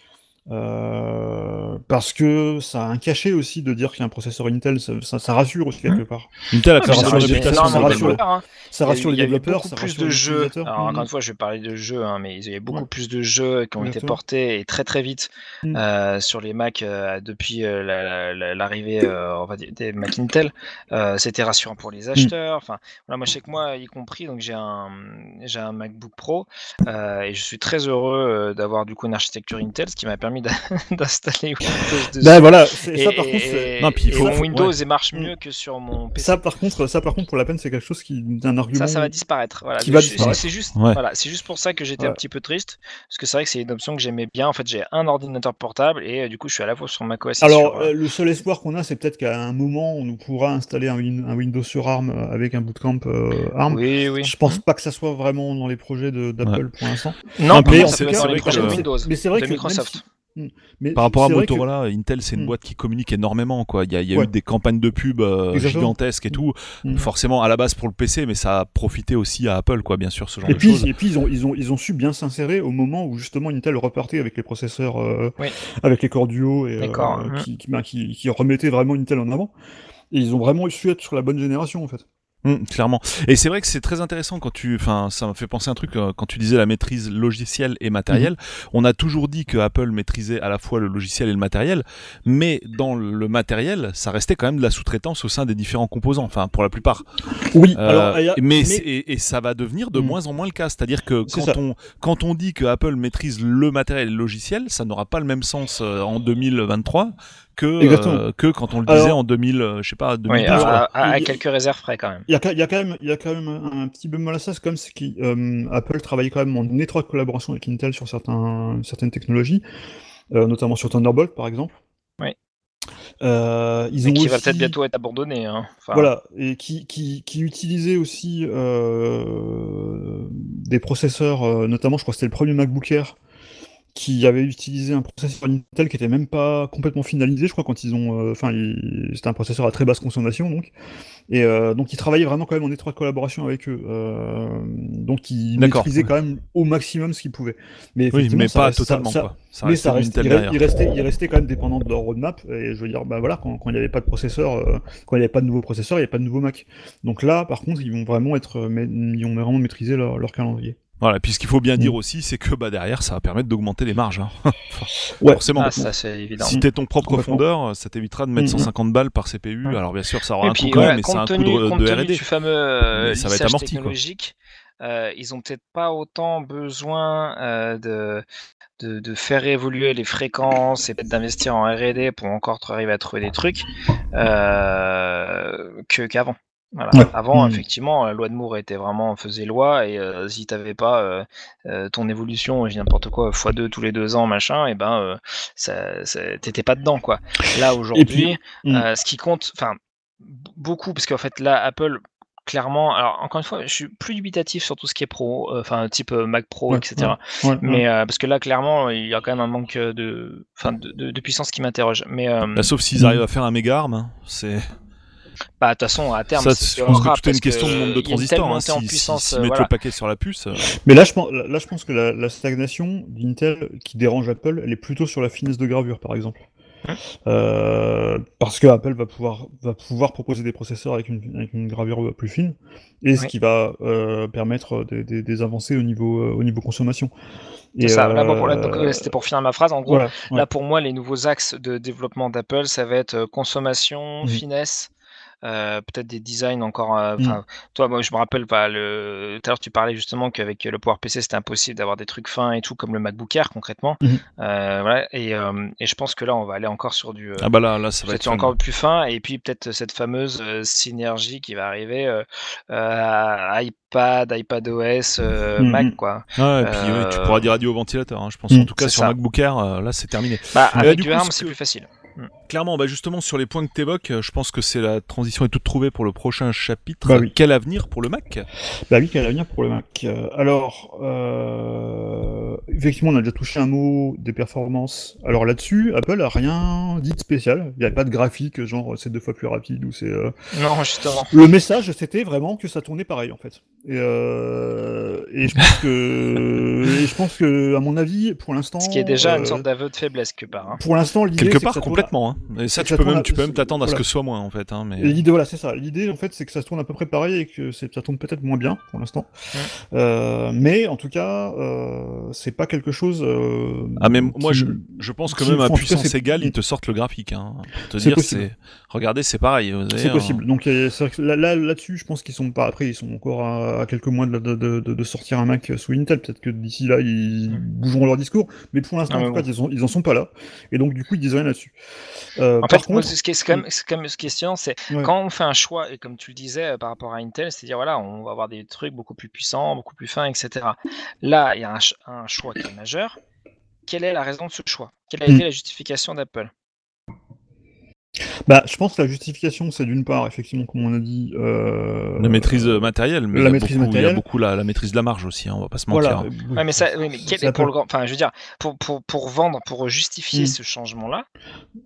Euh, parce que ça a un cachet aussi de dire qu'il y a un processeur Intel, ça, ça- ça rassure aussi quelque part. Intel a Ça rassure les ça rassure- développeurs. Ça Il y a eu- rassure les développeurs, ça plus de jeux. Alors, encore une fois, je vais parler de jeux, hein, mais il y a beaucoup Ouais. plus de jeux qui ont été portés et très très vite Mhm. euh, sur les Mac euh, depuis euh, la- la- la- l'arrivée euh, des Mac Intel. Euh, C'était rassurant pour les acheteurs. Enfin, voilà, moi, je sais que moi, y compris, donc j'ai un, j'ai un MacBook Pro euh, et je suis très heureux d'avoir du coup une architecture Intel, ce qui m'a permis d'installer Windows dessus. Ben voilà, c'est- ça Et- par contre, c'est- et- Non, puis il et faut- mon faut- Windows ouais. il marche Mm. mieux que sur mon PC. ça par contre, ça par contre pour la peine, c'est quelque chose qui d'un argument. Ça, ça va disparaître. Voilà. qui va Je- disparaître. C'est juste, Ouais. voilà, c'est juste pour ça que j'étais un petit peu triste, parce que c'est vrai que c'est une option que j'aimais bien. En fait, j'ai un ordinateur portable et euh, du coup, je suis à la fois sur macOS. et Alors, sur, euh, euh, le seul espoir qu'on a, c'est peut-être qu'à un moment, on nous pourra installer un, Win- un Windows sur ARM avec un bootcamp euh, ARM. oui, oui. Je pense pas que ça soit vraiment dans les projets d'Apple pour l'instant. Non, mais c'est- vrai que- projets de Windows, mais c'est vrai de que même Microsoft. Mais Par rapport à que- Motorola, Intel c'est une Hmm. boîte qui communique énormément quoi. Il y a, il y a Ouais. eu des campagnes de pub euh, gigantesques et tout. Hmm. Forcément à la base pour le PC, mais ça a profité aussi à Apple quoi, bien sûr ce genre Et de puis, choses. et puis ils, ont, ils, ont, ils ont su bien s'insérer au moment où justement Intel repartait avec les processeurs, euh, Oui. avec les corps duo et Les euh, qui, qui, ben, qui, qui remettaient vraiment Intel en avant. Et ils ont vraiment su être sur la bonne génération en fait. Hmm, clairement. Et c'est vrai que c'est très intéressant quand tu, enfin, ça me fait penser à un truc euh, quand tu disais la maîtrise logicielle et matériel. Mhm. On a toujours dit que Apple maîtrisait à la fois le logiciel et le matériel, mais dans le matériel, ça restait quand même de la sous-traitance au sein des différents composants. Enfin, pour la plupart. Oui, Euh, alors, mais, et, et ça va devenir de Mhm. moins en moins le cas. C'est-à-dire que quand ça. on, quand on dit que Apple maîtrise le matériel et le logiciel, ça n'aura pas le même sens euh, en 2023 que, euh, que quand on le disait Alors- en 2000, euh, je sais pas, 2012. Oui, à, à- quelques réserves près quand même. Il y, a, quand- il y a quand même, il y a quand même un, un petit bémol à ça, c'est comme c'est qu'Apple travaille quand même en étroite collaboration avec Intel sur certains, certaines technologies, euh, notamment sur Thunderbolt par exemple. Oui. Euh, ils Et ont qui va peut-être bientôt être abandonné. Hein. Enfin, Voilà, et qui, qui, qui utilisait aussi euh, des processeurs, euh, notamment je crois que c'était le premier MacBook Air, qui avait utilisé un processeur Intel qui était même pas complètement finalisé, je crois, quand ils ont... euh, Enfin, c'était un processeur à très basse consommation, donc. Et euh, donc ils travaillaient vraiment quand même en étroite collaboration avec eux. Euh, donc ils maîtrisaient quand même au maximum ce qu'ils pouvaient. Mais Oui, mais ça pas reste- totalement ça- quoi. Ça mais ça reste, Intel il, derrière. il restait, quand même dépendant de leur roadmap. Et je veux dire, bah voilà, quand quand il n'y avait pas de processeur, euh, quand il n'y avait pas de nouveau processeur, il n'y avait pas de nouveau Mac. Donc là, par contre, ils vont vraiment être, euh, ils vont vraiment maîtriser leur, leur calendrier. Voilà, puis ce qu'il faut bien dire Mm. aussi, c'est que bah, derrière, ça va permettre d'augmenter les marges. hein. Ouais. Forcément. Ah, ça c'est évident. si t'es ton propre fondeur, ça t'évitera de mettre Mm, mm. 150 balles par CPU. Ouais. Alors bien sûr, ça aura Et un puis, coût quand même, mais c'est un coût de, R&D. du fameux euh, ça va être amorti, quoi. euh, ils ont peut-être pas autant besoin euh, de, de, de faire évoluer les fréquences et peut-être d'investir en R&D pour encore arriver à trouver des trucs euh, que qu'avant. Voilà. Ouais. Avant, Mm. effectivement, la loi de Moore était vraiment faisait loi et euh, si t'avais pas euh, euh, ton évolution, je dis n'importe quoi, x2 tous les deux ans, machin, et ben euh, ça, ça- t'étais pas dedans quoi. Là aujourd'hui, mm. euh, ce qui compte, enfin beaucoup, parce qu'en fait là Apple clairement, alors encore une fois, je suis plus dubitatif sur tout ce qui est pro, euh, enfin type euh, Mac Pro, Ouais, etc. Ouais, ouais. Mais euh, parce que là clairement, il y a quand même un manque de, enfin de, de- de puissance qui m'interroge. Mais euh, Bah, sauf s'ils Mm. arrivent à faire un méga arm, hein, c'est Bah, de toute façon, à terme, Ça, c'est je pense que durera tout est une question de nombre de transistors. Hein. en Si, si, puissance, si euh, mettre voilà. le paquet sur la puce. euh, Mais là, je pense, là, je pense que la, la stagnation d'Intel qui dérange Apple, elle est plutôt sur la finesse de gravure, par exemple. Hein Euh, parce que Apple va pouvoir, va pouvoir proposer des processeurs avec une, avec une gravure plus fine, et ce qui va euh, permettre des, des- des avancées au niveau, euh, au niveau consommation. C'est Et, ça. Là, bon, c'était pour finir ma phrase. En gros, Voilà, ouais. Là, pour moi, les nouveaux axes de développement d'Apple, ça va être consommation, finesse, euh, peut-être des designs encore. euh, enfin, Toi, moi, je me rappelle pas. Le... Tout à l'heure, tu parlais justement qu'avec le PowerPC, c'était impossible d'avoir des trucs fins et tout, comme le MacBook Air concrètement. Mhm. Euh, voilà. et, et je pense que là, on va aller encore sur du. Ah bah là, là, ça va être fun. encore plus fin, et puis peut-être cette fameuse synergie qui va arriver à iPad, iPadOS, Mhm. Mac, quoi. Ouais, et puis ouais, tu pourras dire adieu au ventilateur. hein. Je pense en tout cas sur ça. MacBook Air, là c'est terminé. Bah, avec du coup, ARM, ce c'est que- plus facile. Clairement, bah justement sur les points que tu évoques, je pense que c'est la transition est toute trouvée pour le prochain chapitre. Bah oui. Quel avenir pour le Mac? Bah oui, quel avenir pour le Mac. Euh, alors, euh, effectivement, on a déjà touché un mot des performances. Alors là-dessus, Apple a rien dit de spécial. Il n'y a pas de graphique, genre c'est deux fois plus rapide ou c'est. euh, Non, justement. Le message, c'était vraiment que ça tournait pareil en fait. Et, euh, et je pense que, et je pense que, à mon avis, pour l'instant, Ce qui est déjà une euh, sorte d'aveu de faiblesse quelque part. hein. Pour l'instant, l'idée Quelque c'est que part ça tourne- complètement. Hein. Et ça, tu ça peux même, à- tu peux même t'attendre à ce que ce soit moins en fait. Hein, mais... L'idée, voilà, c'est ça. L'idée, en fait, c'est que ça se tourne à peu près pareil et que ça tourne peut-être moins bien pour l'instant. Euh, mais en tout cas, euh, c'est pas quelque chose. euh, Ah mais moi je, je pense que même à puissance égale ils te sortent le graphique hein, pour te C'est dire c'est regardez c'est pareil C'est un- possible. Donc euh, c'est là, là-dessus, je pense qu'ils sont pas. Après, ils sont encore à, à quelques mois de, de, de, de- de sortir un Mac sous Intel. Peut-être que d'ici là, ils Mm. bougeront leur discours. Mais pour l'instant, Ah, mais en tout cas, ils, ont- ils en sont pas là. Et donc, du coup, ils disent rien là-dessus. Euh, En par fait, moi, contre, ce qui est, c'est quand même, c'est quand même ce question, c'est Ouais. quand on fait un choix, et comme tu le disais euh, par rapport à Intel, c'est-à-dire voilà, on va avoir des trucs beaucoup plus puissants, beaucoup plus fins, etc. Là, il y a un, ch- un choix qui est majeur. Quelle est la raison de ce choix? Quelle a Mm. été la justification d'Apple? Bah, je pense que la justification, c'est d'une part, effectivement, comme on a dit, euh, la maîtrise matérielle mais la il y a maîtrise beaucoup, il y a matérielle. beaucoup la, la maîtrise de la marge aussi hein, on va pas se Voilà. mentir Oui, Ouais, mais ça, oui, mais quel est pour le grand, enfin, je veux dire, pour, pour, pour vendre, pour justifier Mm. ce changement-là,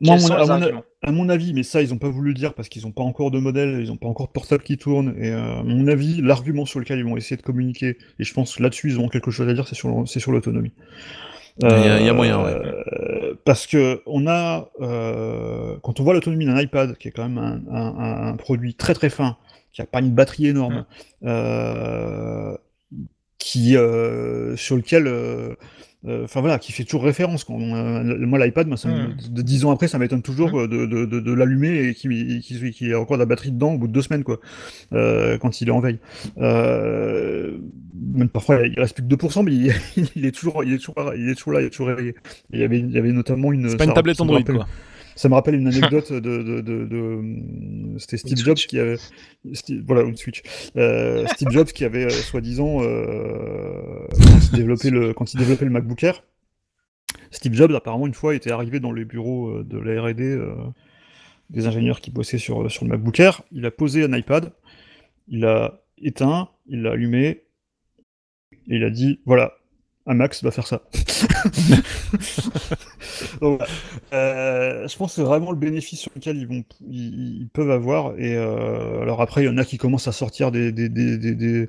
Moi, quels sont à les mon- arguments? À mon avis, mais ça, ils n'ont pas voulu le dire parce qu'ils n'ont pas encore de modèle, ils n'ont pas encore de portable qui tourne. Et euh, à mon avis, l'argument sur lequel ils vont essayer de communiquer, et je pense que là-dessus, ils auront quelque chose à dire, c'est sur, c'est sur l'autonomie. Il y a- y a moyen, ouais. Euh, Parce que on a, euh, quand on voit l'autonomie d'un iPad, qui est quand même un, un- un- un produit très très fin, qui a pas une batterie énorme, euh, qui euh, sur lequel euh, euh, enfin voilà, qui fait toujours référence. Quand on, euh, moi, l'iPad, moi, ça me- Mm. de 10 ans après, ça m'étonne toujours Mm. euh, de, de, de, de l'allumer et qu'il y ait encore de la batterie dedans au bout de deux semaines, quoi, euh, quand il est en veille. Euh, même parfois, il reste plus que 2%, mais il, il est toujours, il est toujours, il est toujours là, il est toujours réveillé. Il y avait, il y avait notamment une. c'est pas une tablette Android quoi ça me rappelle une anecdote de, de, de, de- c'était Steve Une Jobs qui avait, Steve- voilà, une Switch. Euh, Steve Jobs qui avait euh, soi-disant euh, quand il développait le, quand il développait le MacBook Air. Steve Jobs apparemment une fois était arrivé dans les bureaux euh, de la R&D euh, des ingénieurs qui bossaient sur sur le MacBook Air. Il a posé un iPad, il l'a éteint, il l'a allumé et il a dit voilà. Un Max va faire ça. Donc. Euh, je pense que c'est vraiment le bénéfice sur lequel ils, vont, ils, ils peuvent avoir. Et euh, alors après, il y en a qui commencent à sortir des, des, des, des,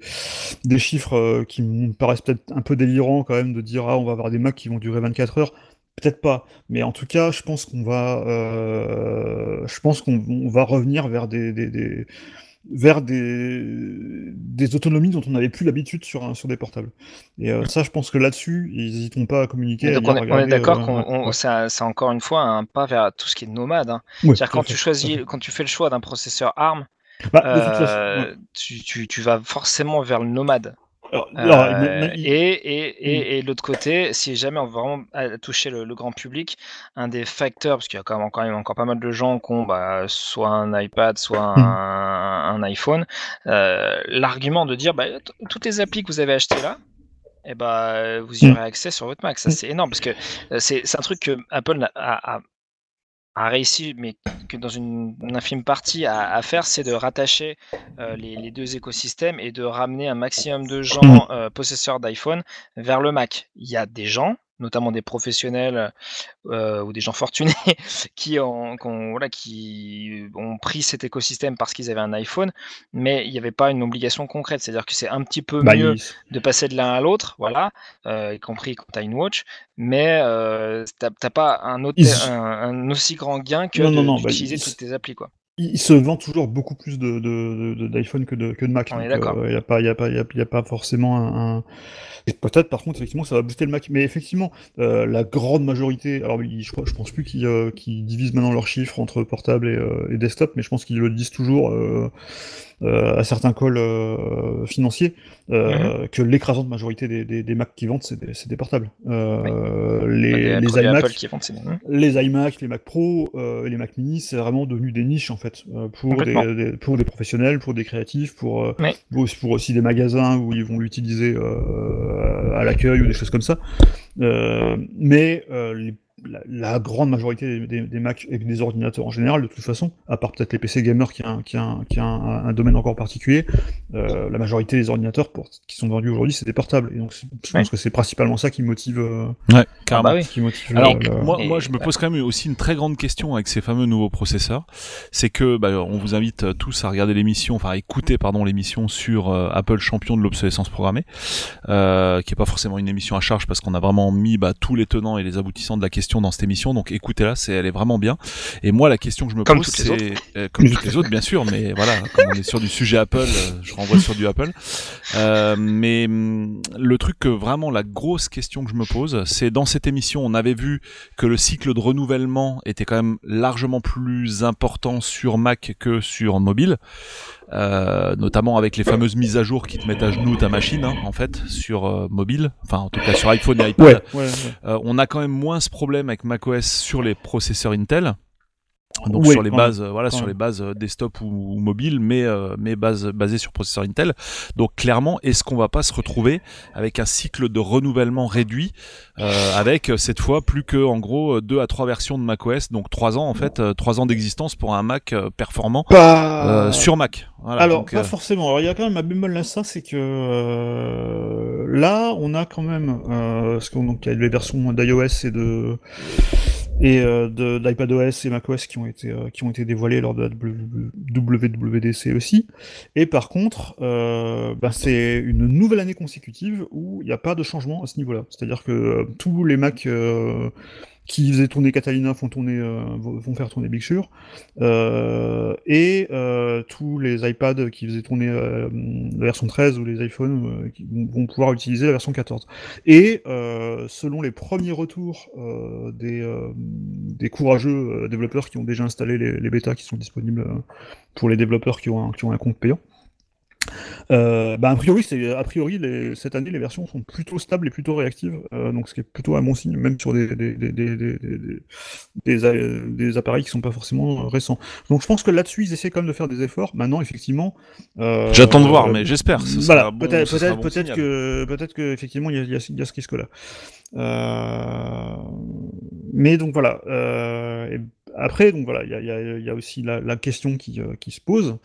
des, chiffres euh, qui me paraissent peut-être un peu délirants quand même de dire ah on va avoir des Macs qui vont durer 24 heures. Peut-être pas, mais en tout cas, je pense qu'on va, euh, je pense qu'on on va revenir vers des vers des, des autonomies dont on n'avait plus l'habitude sur, sur des portables. Et euh, ça, je pense que là-dessus, ils n'hésitent pas à communiquer. À on est, on est d'accord euh, ouais. ça- c'est encore une fois un pas vers tout ce qui est nomade. hein. Ouais, C'est-à-dire quand fait, tu choisis, quand tu fais le choix d'un processeur ARM, Bah, façon, euh, ouais. tu, tu, tu vas forcément vers le nomade. Alors, Euh, mais- et et, et, et de l'autre côté, si jamais on veut vraiment euh, toucher le, le grand public, un des facteurs, parce qu'il y a quand même, quand même encore pas mal de gens qui ont bah, soit un iPad, soit un, un iPhone, euh, l'argument de dire bah, toutes les applis que vous avez achetées là, eh ben, vous y Mm. aurez accès sur votre Mac. Ça, c'est énorme parce que c'est un truc que Apple a- a réussi, mais que dans une, une infime partie à, à faire, c'est de rattacher euh, les, les deux écosystèmes et de ramener un maximum de gens euh, possesseurs d'iPhone vers le Mac. Il y a des gens, notamment des professionnels euh, ou des gens fortunés qui ont, voilà, qui ont pris cet écosystème parce qu'ils avaient un iPhone, mais il n'y avait pas une obligation concrète. C'est-à-dire que c'est un petit peu Bah, mieux de passer de l'un à l'autre, voilà, euh, y compris quand tu as une watch, mais euh, t'as t'as pas un, autre- Ils- un, un aussi grand gain que bah, d'utiliser toutes tes applis. Quoi. Il se vend toujours beaucoup plus de, de, de- d'iPhone que de, que de Mac. Euh, Il n'y a, pas- y a, pas- il y a, il y a pas forcément un. un- Peut-être par contre, effectivement, ça va booster le Mac. Mais effectivement, euh, la grande majorité. Alors, je, je pense plus qu'ils euh, qu'ils divisent maintenant leurs chiffres entre portable et, et desktop, mais je pense qu'ils le disent toujours à certains calls euh, financiers euh, que l'écrasante majorité des, des, des Mac qui vendent, c'est des, des portables. Euh, y les, a les iMac, qui vendent, les iMac, les Mac Pro euh, et les Mac Mini, c'est vraiment devenu des niches en fait euh, pour des, pour des professionnels, pour des créatifs, pour, euh, pour, aussi- pour aussi des magasins où ils vont l'utiliser euh, à l'accueil ou des choses comme ça. Euh, mais euh, les- la, la grande majorité des, des, des Mac et des ordinateurs en général, de toute façon, à part peut-être les PC gamers qui a, un, qui a, un, qui a un, un domaine encore particulier, euh, la majorité des ordinateurs pour, qui sont vendus aujourd'hui, c'est des portables. Et donc, je pense Ouais. que c'est principalement ça qui motive, euh, Ouais, Ah carrément. bah oui. qui motive Alors, le- le- moi, moi, je me pose quand même aussi une très grande question avec ces fameux nouveaux processeurs. C'est que, bah, on vous invite euh, tous à regarder l'émission, enfin, à écouter, pardon, l'émission sur euh, Apple champion de l'obsolescence programmée, euh, qui est pas forcément une émission à charge parce qu'on a vraiment mis bah, tous les tenants et les aboutissants de la question dans cette émission. Donc, écoutez-la, c'est, elle est vraiment bien. Et moi, la question que je me Comme pose, c'est, euh, comme toutes les autres, bien sûr, mais voilà, comme on est sur du sujet Apple, euh, je renvoie sur du Apple. Euh, mais hum, le truc que vraiment la grosse question que je me pose, c'est dans cette émission, on avait vu que le cycle de renouvellement était quand même largement plus important sur Mac que sur mobile, euh, notamment avec les fameuses mises à jour qui te mettent à genoux ta machine, hein, en fait, sur euh, mobile, enfin en tout cas sur iPhone et iPad. Ouais, ouais, ouais. Euh, on a quand même moins ce problème avec macOS sur les processeurs Intel. Donc Oui, sur les bases, euh, voilà, sur même. les bases euh, desktop ou, ou mobile, mais euh, mais base, basées sur processeur Intel. Donc clairement, est-ce qu'on va pas se retrouver avec un cycle de renouvellement réduit, euh, avec euh, cette fois plus que en gros deux à trois versions de macOS, donc trois ans en fait, trois ans d'existence pour un Mac performant Pas... euh, sur Mac. Voilà, Alors, donc, pas forcément. Alors, il y a quand même un bémol à ça, c'est que euh, là, on a quand même, euh, parce qu'on donc il y a les versions d'iOS et de et euh, de- d'iPadOS et macOS qui ont été euh, qui ont été dévoilées lors de la WWDC aussi. Et par contre, euh, ben, c'est une nouvelle année consécutive où il n'y a pas de changement à ce niveau-là. C'est-à-dire que tous les Mac qui faisaient tourner Catalina font tourner euh, vont faire tourner Big Sur. Euh, et euh, tous les iPads qui faisaient tourner la version 13 ou les iPhones vont, pouvoir utiliser la version 14. Et selon les premiers retours des, des courageux développeurs qui ont déjà installé les, les bêtas qui sont disponibles pour les développeurs qui ont qui ont un compte payant, euh, bah, a priori, c'est, a priori les- cette année, les versions sont plutôt stables et plutôt réactives, euh, donc ce qui est plutôt un bon signe, même sur des, des, des, des, des, des- des, des appareils qui sont pas forcément récents. Donc je pense que là-dessus, ils essaient quand même de faire des efforts. Maintenant, effectivement, euh, J'attends de voir, euh, mais j'espère. Voilà, bon- peut-être, peut-être, bon signal. que, peut-être que effectivement, il y y y a ce risque-là. Euh, mais donc voilà. euh, et après, donc voilà, il y a, aussi la, question qui, euh, se pose.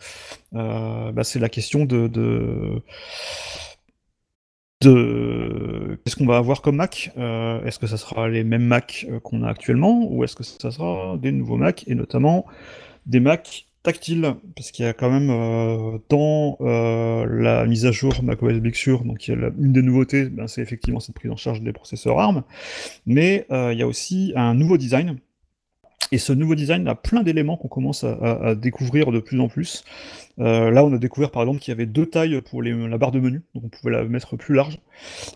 Euh, bah, c'est la question de, qu'est-ce qu'on va avoir comme Mac? Euh, Est-ce que ça sera les mêmes Mac qu'on a actuellement ou est-ce que ça sera des nouveaux Mac et notamment des Mac tactiles? Parce qu'il y a quand même dans la mise à jour macOS Big Sur, donc il y une des nouveautés, ben, c'est effectivement cette prise en charge des processeurs ARM, mais il y a aussi un nouveau design. Et ce nouveau design a plein d'éléments qu'on commence à, découvrir de plus en plus. Euh, là, on a découvert par exemple qu'il y avait deux tailles pour les- la barre de menu, donc on pouvait la mettre plus large.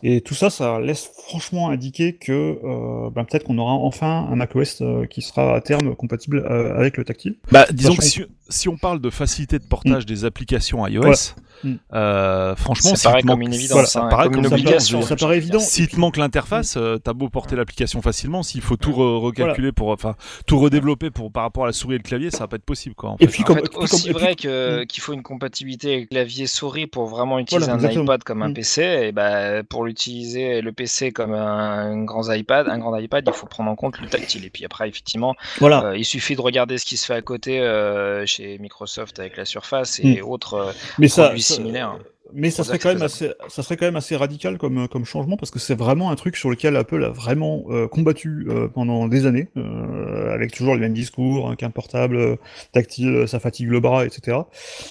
Et tout ça, ça laisse franchement indiquer que euh, ben, peut-être qu'on aura enfin un macOS euh, qui sera à terme compatible euh, avec le tactile. Bah, disons que si, si on parle de facilité de portage des applications iOS. Mm. euh, franchement, Ça si paraît comme une évidence, voilà, ça hein, paraît comme une comme ça, paraît, obligation. ça paraît évident. S'il te manque l'interface, euh, t'as beau porter l'application facilement, s'il faut tout re- recalculer pour, enfin, tout redévelopper pour par rapport à la souris et le clavier, ça va pas être possible, quoi. en Et fait, puis hein. comme- en fait, puis comme- aussi puis- vrai que- Mm. Qu'il faut une compatibilité avec clavier souris pour vraiment utiliser Voilà, un exactement. iPad comme un Mm. PC, et bah, pour l'utiliser le PC comme un, un grand iPad, un grand iPad, il faut prendre en compte le tactile. Et puis après, effectivement, Voilà. euh, il suffit de regarder ce qui se fait à côté euh, chez Microsoft avec la Surface et autres euh, Mais ça, produits ça- similaires. Mais ça pour serait quand même assez, ça serait quand même assez radical comme, comme changement parce que c'est vraiment un truc sur lequel Apple a vraiment euh, combattu euh, pendant des années, euh, avec toujours les mêmes discours, hein, qu'un portable euh, tactile, euh, ça fatigue le bras, etc.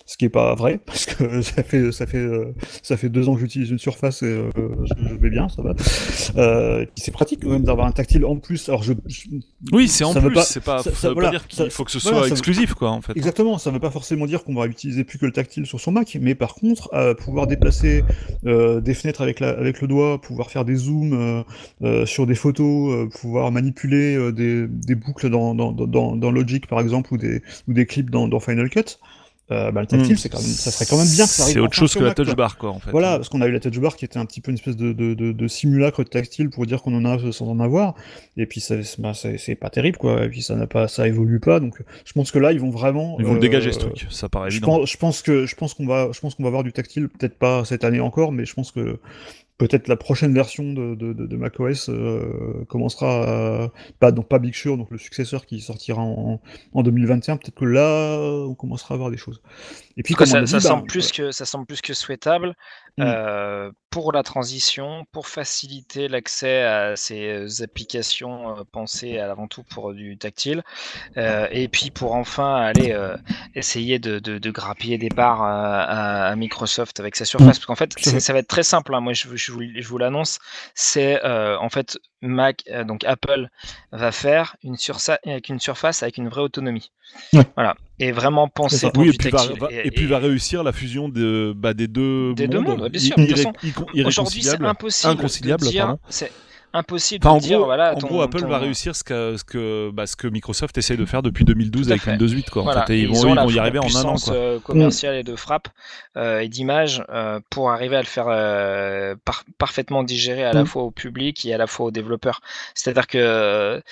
Ce qui est pas vrai parce que ça fait, ça fait, euh, ça fait deux ans que j'utilise une Surface et euh, je, vais bien, ça va. Euh, et puis c'est pratique quand même d'avoir un tactile en plus. Alors je, je- Oui, c'est en ça veut plus, pas- c'est pas, ça- ça, veut voilà, pas dire qu'il faut que ce voilà, soit veut- exclusif, quoi, en fait. Exactement, ça ne veut pas forcément dire qu'on va utiliser plus que le tactile sur son Mac, mais par contre, euh, pouvoir déplacer euh, des fenêtres avec, la, avec le doigt, pouvoir faire des zooms euh, euh, sur des photos, pouvoir manipuler des, boucles dans, dans, dans, Logic par exemple, ou des, ou des clips dans Final Cut, euh, bah, le tactile, Hmm. c'est quand même, ça serait quand même bien que ça arrive. C'est autre chose que la touch bar, quoi, en fait. Voilà, parce qu'on a eu la touch bar qui était un petit peu une espèce de, de, de, de simulacre tactile pour dire qu'on en a sans en avoir, et puis ça- bah, c'est- pas terrible quoi, et puis ça n'a pas, ça évolue pas, donc je pense que là ils vont vraiment. Ils vont le euh, dégager, ce truc. Ça paraît je évident. pense, je pense que je pense qu'on va, je pense qu'on va avoir du tactile, peut-être pas cette année encore, mais je pense que peut-être la prochaine version de, de, de, macOS euh, commencera, pas donc pas Big Sur, donc le successeur qui sortira en, en 2021. Peut-être que là, on commencera à avoir des choses. Et puis comme on ça, ça semble bah, plus que, ça semble plus que souhaitable Mm. euh, pour la transition, pour faciliter l'accès à ces euh, applications euh, pensées avant tout pour du tactile, euh, et puis pour enfin aller euh, essayer de, de, de grappiller des parts à, à- Microsoft avec sa surface. Parce qu'en fait, ça va être très simple. hein. Moi, je, vous- je vous, je vous l'annonce. C'est euh, en fait Mac, euh, donc Apple va faire une, avec une surface avec une vraie autonomie. Ouais. Voilà. Et vraiment penser pour Oui, et du puis, va, va- et puis va réussir la fusion de, bah, des deux Des deux mondes, mondes, ouais, bien sûr. Aujourd'hui, c'est impossible inconciliable, de dire. Impossible Enfin, en de dire, gros, voilà, en ton- gros, Apple ton- va réussir ce que, ce que, bah, ce que Microsoft essaye de faire depuis 2012 Tout à avec. Windows 8, quoi. En Voilà, fait, et et ils vont, ils y arriver en un an, quoi. euh, commerciale et de frappe euh, et d'image euh, pour arriver à le faire euh, par- parfaitement digérer à la Mm. fois au public et à la fois aux développeurs. C'est-à-dire que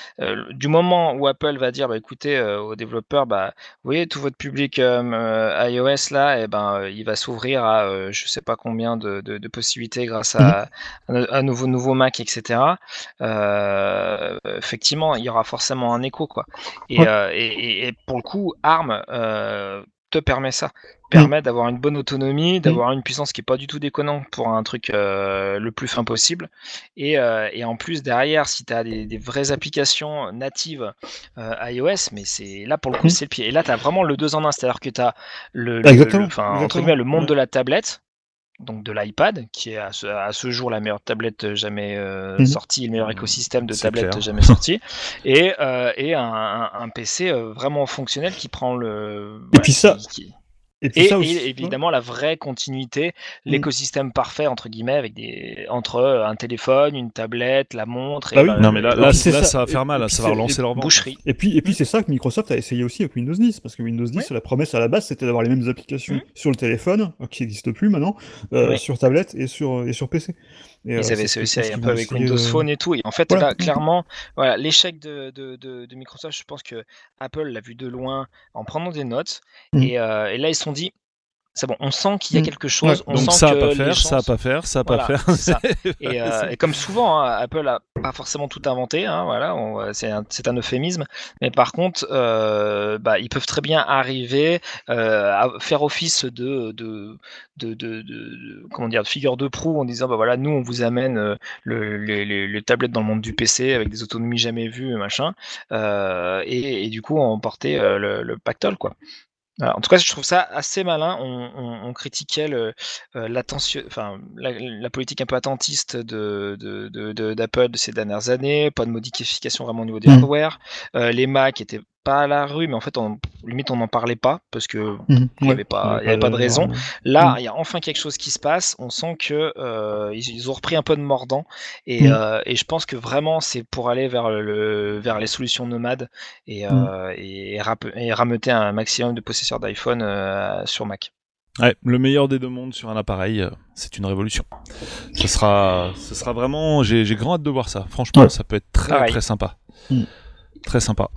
du moment où Apple va dire, bah, écoutez, aux développeurs, bah, vous voyez, tout votre public iOS là, et ben, il va s'ouvrir à je sais pas combien de, de- de possibilités grâce à, à, un nouveau nouveau Mac, etc. Euh, effectivement, il y aura forcément un écho, quoi. Et, Ouais. euh, et, et- et pour le coup, ARM euh, te permet ça, permet d'avoir une bonne autonomie, d'avoir une puissance qui est pas du tout déconnante pour un truc euh, le plus fin possible. Et, euh, et en plus derrière, si tu as des, des vraies applications natives euh, iOS, mais c'est là pour le coup Mhm. c'est le pied. Et là, tu as vraiment le deux en un, c'est-à-dire que tu as le, le- exactement, le- enfin, entre exactement, guillemets, le monde de la tablette donc de l'iPad, qui est à ce, à ce jour la meilleure tablette jamais euh, Mhm. sortie, le meilleur écosystème de clair. jamais sorti, et, euh, et un, un- PC euh, vraiment fonctionnel qui prend le. Et puis ça- qui- qui- Et puis et, ça et évidemment la vraie continuité, Mm. l'écosystème parfait entre guillemets avec des entre euh, un téléphone, une tablette, la montre et Bah oui. bah, Non, mais là, là, là, ça. ça va Et- faire mal, et là, ça va relancer et- leur boucherie. Et puis, et puis c'est ça que Microsoft a essayé aussi avec Windows 10, parce que Windows 10, Oui. la promesse à la base, c'était d'avoir les mêmes applications Mhm. sur le téléphone, euh, qui n'existent plus maintenant, euh, Oui. sur tablette et sur, et sur PC. Et, euh, Ils avaient chose un peu avec Windows de- Phone et tout. Et en fait, Voilà. là, clairement, voilà, l'échec de, de, de, de Microsoft, je pense que Apple l'a vu de loin en prenant des notes. Et, euh, et là, ils se sont dit, c'est bon, on sent qu'il y a Mhm. quelque chose. Ouais. on Donc sent ça à que pas les faire, ça à pas faire, ça à pas Voilà, faire. ça. Et, euh, C'est- et comme souvent, hein, Apple a pas forcément tout inventé, hein, voilà, c'est un, euphémisme. Mais par contre, euh, bah, ils peuvent très bien arriver euh, à faire office de, de, de, de- de- de- comment dire, de figure de proue en disant, bah voilà, nous on vous amène euh, le, les, les- les tablettes dans le monde du PC avec des autonomies jamais vues, machin, euh, et, et du coup emporter euh, le, le pactole, quoi. En tout cas, je trouve ça assez malin. On, on- on critiquait le, euh, l'attention, enfin, la, la politique un peu attentiste de, de, de- de- d'Apple de ces dernières années, pas de modification vraiment au niveau des Mm. hardware. Euh, les Mac étaient pas à la rue, mais en fait, on, limite, on n'en parlait pas parce que Mhm. il n'y Ouais. avait pas, il y avait pas de raison. Là, Mm. il y a enfin quelque chose qui se passe. On sent que euh, ils, ils ont repris un peu de mordant, et, Mm. euh, et je pense que vraiment c'est pour aller vers le vers les solutions nomades et, euh, et, rap- et rameuter un maximum de possesseurs d'iPhone euh, sur Mac. Ouais, le meilleur des deux mondes sur un appareil, euh, c'est une révolution. Ce sera, ce sera vraiment, j'ai grand hâte de voir ça. Franchement, Ouais. ça peut être très Pareil. très sympa, Mm. très sympa.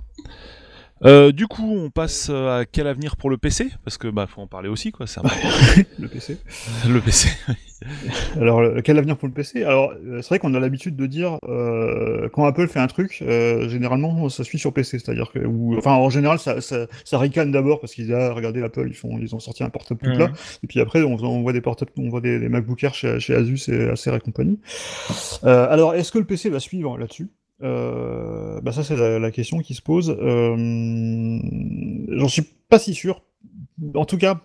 Euh, du coup, on passe à quel avenir pour le PC Parce que bah faut en parler aussi, quoi. C'est important. le PC. le PC. Alors, euh, quel avenir pour le PC Alors, euh, c'est vrai qu'on a l'habitude de dire euh, quand Apple fait un truc, euh, généralement ça suit sur PC, c'est-à-dire que, ou, enfin, en général, ça, ça, ça ricane d'abord parce qu'ils ah, regardez Apple, ils font, ils ont sorti un portable tout plat, et puis après, on, on voit des portables, on voit des, des MacBook Air chez, chez Asus et Acer et compagnie. Euh, alors, est-ce que le PC va suivre là-dessus? euh, bah ça c'est la, la question qui se pose. Euh, J'en suis pas si sûr. En tout cas,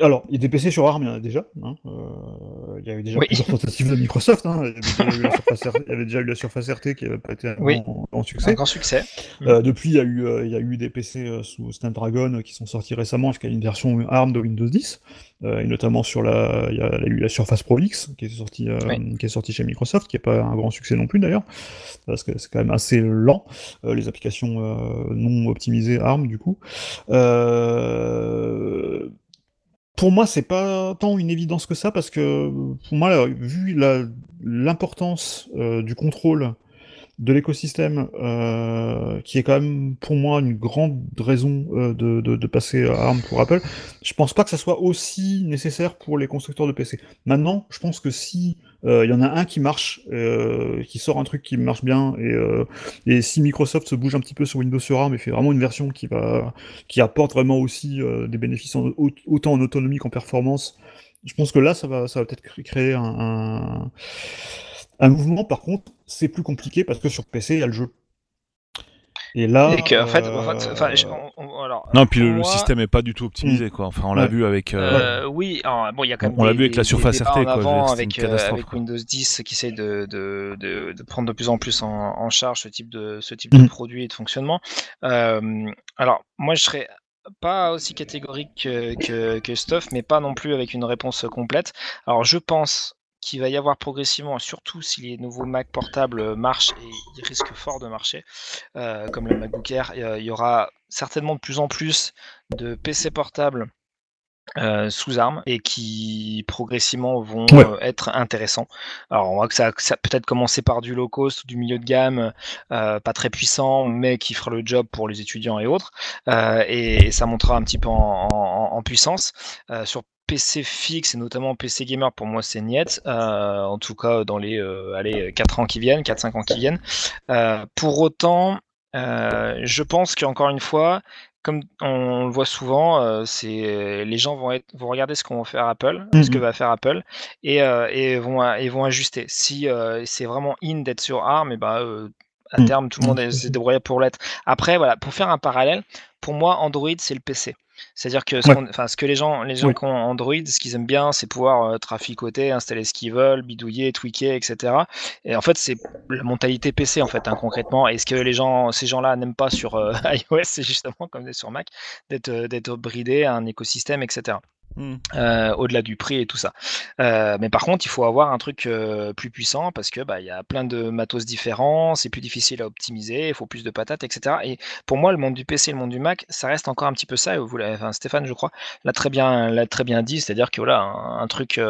alors il y a des PC sur ARM, il y en a déjà. hein. Euh, il y a eu déjà Oui. plusieurs tentatives de Microsoft. hein. Il, y avait déjà eu la Surface RT, il y avait déjà eu la Surface RT qui n'avait pas été un Oui. grand, grand Un succès. grand succès. Euh, depuis, il y, a eu, euh, il y a eu des PC euh, sous Snapdragon euh, qui sont sortis récemment, jusqu'à une version ARM de Windows 10, euh, et notamment sur la, il y a, eu la Surface Pro X qui est sortie, Oui. qui est sortie chez Microsoft, qui n'est pas un grand succès non plus d'ailleurs, parce que c'est quand même assez lent euh, les applications non optimisées ARM du coup. Euh, pour moi, c'est pas tant une évidence que ça, parce que pour moi, là, vu l'importance euh, du contrôle de l'écosystème, euh, qui est quand même pour moi une grande raison euh, de, passer à ARM pour Apple, je pense pas que ça soit aussi nécessaire pour les constructeurs de PC. Maintenant, je pense que si euh, il y en a un qui marche, qui sort un truc qui marche bien, et, si Microsoft se bouge un petit peu sur Windows sur ARM et fait vraiment une version qui apporte vraiment aussi des bénéfices autant en autonomie qu'en performance, je pense que là, ça va, peut-être cré- créer un, un mouvement. Par contre, c'est plus compliqué parce que sur PC, il y a le jeu. Et là, Et que, en fait, euh, en fait, enfin, je- on- on- alors, Non, puis le, moi, système est pas du tout optimisé, quoi. Enfin, on l'a Ouais. vu avec. euh, Euh, oui, alors, bon, il y a quand même On l'a vu avec la Surface RT, quoi, avant avec, euh. Windows 10 qui essaie de, de, de, de prendre de plus en plus en, en charge ce type de, ce type de Mhm. produit et de fonctionnement. Euh, alors, moi, je serais pas aussi catégorique que, que, que Stuff, mais pas non plus avec une réponse complète. Alors, je pense qu'il va y avoir progressivement, surtout si les nouveaux Mac portables marchent, et ils risquent fort de marcher, euh, comme le MacBook Air, euh, il y aura certainement de plus en plus de PC portables euh, sous armes et qui progressivement vont Ouais. euh, être intéressants. Alors on voit que ça, peut-être commencer par du low cost ou du milieu de gamme, euh, pas très puissant, mais qui fera le job pour les étudiants et autres. Euh, et, et ça montera un petit peu en, en- en puissance. Euh, sur PC fixe et notamment PC gamer, pour moi c'est niet. Euh, en tout cas dans les euh, allez, 4 ans qui viennent, 4-5 ans qui viennent. Euh, pour autant, je pense qu'encore une fois, comme on le voit souvent, euh, c'est les gens vont, être, vont regarder ce qu'on va faire Apple, ce que Mhm. va faire Apple, et, euh, et vont, et vont ajuster. Si euh, c'est vraiment in d'être sur ARM, et euh, à Mhm. terme, tout le monde Mhm. s'est débrouillé pour l'être. Après, voilà, pour faire un parallèle, pour moi, Android, c'est le PC. C'est-à-dire que ce, Ouais. ce que les gens, les gens Oui. qui ont Android, ce qu'ils aiment bien, c'est pouvoir euh, traficoter, installer ce qu'ils veulent, bidouiller, tweaker, etc. Et en fait, c'est la mentalité PC, en fait, hein, concrètement. Et ce que les gens, ces gens-là n'aiment pas sur euh, iOS, c'est justement, comme sur Mac, d'être euh, d'être bridé à un écosystème, etc hmm. euh, au-delà du prix et tout ça. Euh, mais par contre, il faut avoir un truc euh, plus puissant parce que bah y a plein de matos différents, c'est plus difficile à optimiser, il faut plus de patates, etc. Et pour moi, le monde du PC et le monde du Mac, ça reste encore un petit peu ça. et Vous enfin, Stéphane, je crois, l'a très bien, très bien dit, c'est-à-dire que voilà, un, truc,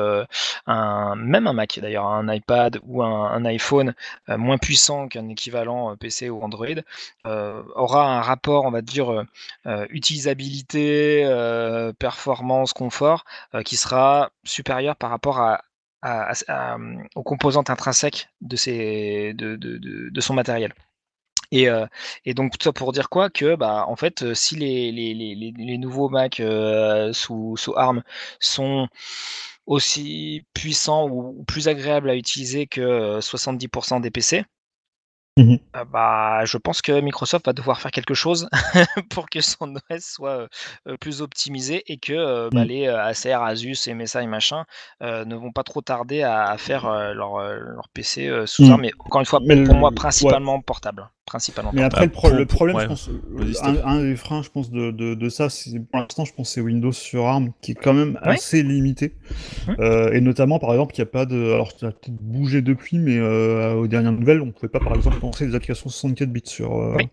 un, même un Mac d'ailleurs, un iPad ou un, iPhone moins puissant qu'un équivalent PC ou Android aura un rapport, on va dire, utilisabilité, performance, confort, euh, qui sera supérieur par rapport à, euh, aux composantes intrinsèques de, son matériel. Et, euh, donc tout ça pour dire quoi? Que bah en fait si les, nouveaux Mac sous, sous ARM sont aussi puissants ou, plus agréables à utiliser que euh, 70% des PC, Mhm. euh, bah, je pense que Microsoft va devoir faire quelque chose pour que son OS soit euh, plus optimisé et que euh, bah, Mm. les Acer, Asus et MSI machin euh, ne vont pas trop tarder à, à faire leur, leur PC sous arme. Mais encore une fois, Mais pour le- moi, ouais. principalement portable. Principalement Mais après, le, pro- pour- le problème, ouais. je pense, un, des freins, je pense, de, de, de ça, c'est pour l'instant, je pense, c'est Windows sur ARM, qui est quand même Ouais. assez limité. Euh, et notamment, par exemple, il n'y a pas de. Alors, ça a peut-être bougé depuis, mais euh, aux dernières nouvelles, on ne pouvait pas, par exemple, lancer des applications 64 bits sur. euh, Oui.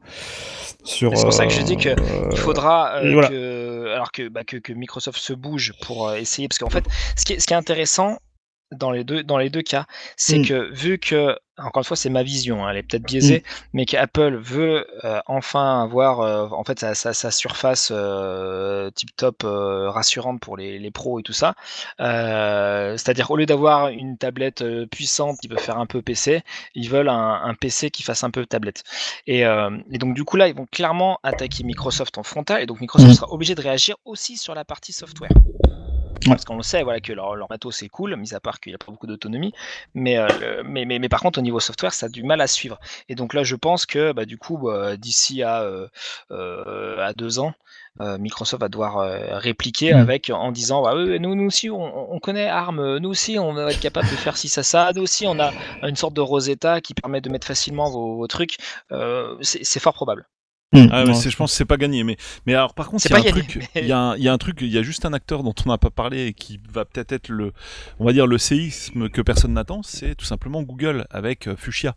sur C'est pour ça que je dis que euh, faudra voilà. que, alors que, bah, que, que Microsoft se bouge pour essayer, parce qu'en fait, ce qui est, ce qui est intéressant, dans les deux, dans les deux cas. C'est Mm. que vu que, encore une fois, c'est ma vision, hein, elle est peut-être biaisée, mais qu'Apple veut euh, enfin avoir euh, en fait sa, sa- sa surface euh, tip top rassurante pour les, les pros et tout ça. C'est-à-dire au lieu d'avoir une tablette puissante qui peut faire un peu PC, ils veulent un, un PC qui fasse un peu tablette. Et, et donc du coup là, ils vont clairement attaquer Microsoft en frontal, et donc Microsoft Mm. sera obligé de réagir aussi sur la partie software. Ouais. Parce qu'on le sait, voilà, que leur, leur matos c'est cool, mis à part qu'il n'y a pas beaucoup d'autonomie. Mais, euh, le- mais, mais, mais par contre, au niveau software, ça a du mal à suivre. Et donc là, je pense que bah, du coup, bah, d'ici à, euh, euh, à deux ans, euh, Microsoft va devoir euh, répliquer Mm. avec en disant bah, nous, nous aussi, on, on connaît ARM, nous aussi, on va être capable de faire ci, ça, ça. Nous aussi, on a une sorte de Rosetta qui permet de mettre facilement vos, vos trucs. C'est fort probable. Ah, mais Ouais. c'est- je pense que c'est pas gagné. Mais, mais alors, par contre, il y a un pas gagné, truc, mais- il y, a un- il y a un truc, il y a juste un acteur dont on n'a pas parlé et qui va peut-être être le, on va dire le séisme que personne n'attend, c'est tout simplement Google avec euh, Fuchsia.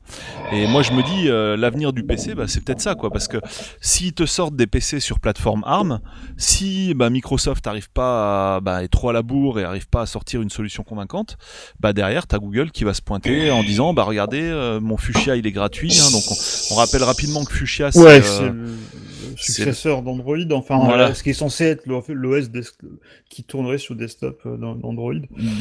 Et moi, je me dis, euh, l'avenir du PC, bah, c'est peut-être ça, quoi, parce que s'ils te sortent des PC sur plateforme ARM, si bah, Microsoft n'arrive pas à, bah, est trop à la bourre et arrive pas à sortir une solution convaincante, bah derrière, t'as Google qui va se pointer en disant, bah regardez, euh, mon Fuchsia il est gratuit, hein, donc on, on rappelle rapidement que Fuchsia, c'est Ouais, euh, c'est le le successeur d'Android, enfin Voilà. euh, ce qui est censé être l'OS des- qui tournerait sur desktop euh, d'Android.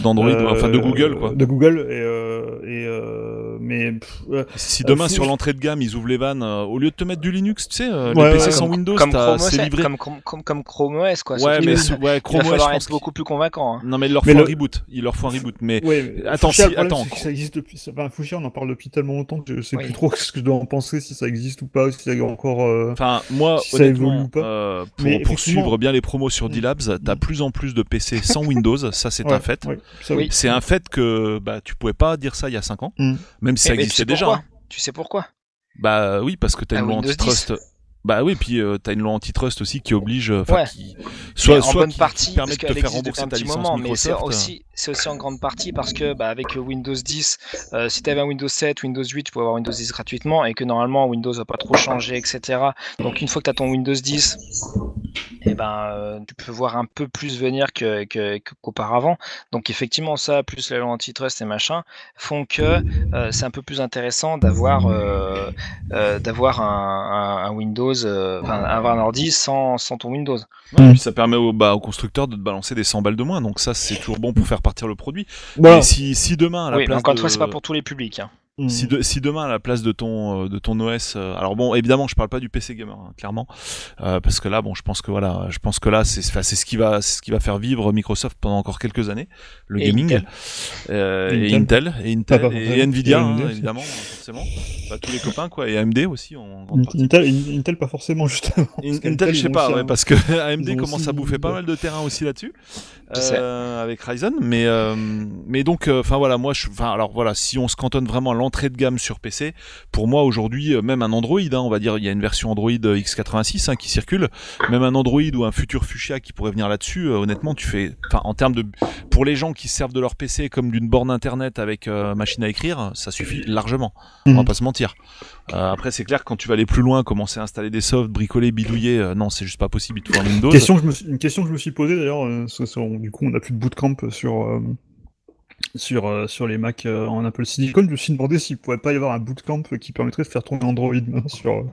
d'Android, Euh, enfin de Google quoi. De Google et, euh, et euh, mais pff. Si demain Euh, sur l'entrée de gamme ils ouvrent les vannes, euh, au lieu de te mettre du Linux, tu sais, euh, Ouais, les PC ouais, sans comme, Windows, comme t'as- Chrome OS, c'est livré. comme, comme, Chrome OS, quoi. Ouais, mais il ouais, va Chrome OS, je être pense beaucoup plus convaincant. hein. Non mais il leur faut un le- reboot, il leur faut un reboot. Mais Ouais, mais Attends, si- attends, ça existe depuis. Enfin, Fuchsia, on en parle depuis tellement longtemps que je sais plus trop ce que je dois en penser, si ça existe ou pas, si ça y a encore. euh, Enfin, moi, Si ça évolue honnêtement, ou pas. euh, pour, Mais pour suivre bien les promos sur Mm. D-Labs, t'as plus en plus de PC sans Windows, ça c'est ouais, un fait. ouais, ça, Oui. C'est un fait que bah, tu pouvais pas dire ça il y a 5 ans, Mm. même si ça mais tu existait sais déjà. hein. Tu sais pourquoi Bah oui, parce que t'as une loi antitrust. Bah oui, puis euh, t'as une loi antitrust aussi qui oblige, euh, enfin, Ouais. qui soit, en soit bonne qui partie, permet de te faire rembourser un ta petit licence moment, mais c'est Microsoft. aussi, c'est aussi en grande partie parce que bah, avec Windows 10, euh, si tu avais un Windows 7, Windows 8, tu pouvais avoir Windows 10 gratuitement et que normalement Windows va pas trop changer, etc. Donc une fois que tu as ton Windows 10, eh ben, euh, tu peux voir un peu plus venir que, qu'auparavant. Donc effectivement, ça, plus la loi antitrust et machin, font que euh, c'est un peu plus intéressant d'avoir euh, euh, d'avoir un, un- un Windows, euh, enfin avoir un ordi sans, sans ton Windows. Ouais, Mm. puis ça permet au, bah, au constructeur de te balancer des 100 balles de moins, donc ça c'est toujours bon pour faire partir le produit. Voilà. Mais si, si demain à la Oui, mais place encore une de... fois, c'est pas pour tous les publics. hein. Si, de- si demain à la place de ton euh, de ton OS, euh, alors bon évidemment je parle pas du PC gamer hein, clairement euh, parce que là bon je pense que voilà je pense que là c'est c'est ce qui va c'est ce qui va faire vivre Microsoft pendant encore quelques années le Et gaming Intel. euh, Et Intel et Intel Ah, et. Nvidia Et hein, AMD évidemment forcément Bah, tous les copains quoi et AMD aussi en grande partie. Intel, In- Intel, pas forcément, justement. In- Parce qu'Intel, Intel, je sais pas, ouais, parce que AMD commence aussi- à bouffer pas mal de terrain aussi là-dessus. Euh, avec Ryzen. Mais euh, mais donc, enfin voilà, moi, je, alors voilà, si on se cantonne vraiment à l'entrée de gamme sur PC, pour moi aujourd'hui, euh, même un Android, hein, on va dire, il y a une version Android euh, x86 hein, qui circule, même un Android ou un futur Fuchsia qui pourrait venir là-dessus, euh, honnêtement, tu fais, enfin en termes de, pour les gens qui se servent de leur PC comme d'une borne internet avec euh, machine à écrire, ça suffit largement. On va Mhm. pas se mentir. Euh, après, c'est clair, quand tu vas aller plus loin, commencer à installer des softs, bricoler, bidouiller, euh, non, c'est juste pas possible. Il te faut un Windows. Question que je me suis- une question que je me suis posée d'ailleurs, euh, du coup on a plus de bootcamp sur, euh, sur, euh, sur les Mac euh, en Apple Silicon. Je me suis demandé s'il pourrait pas y avoir un bootcamp qui permettrait de faire tourner Android maintenant sur, euh,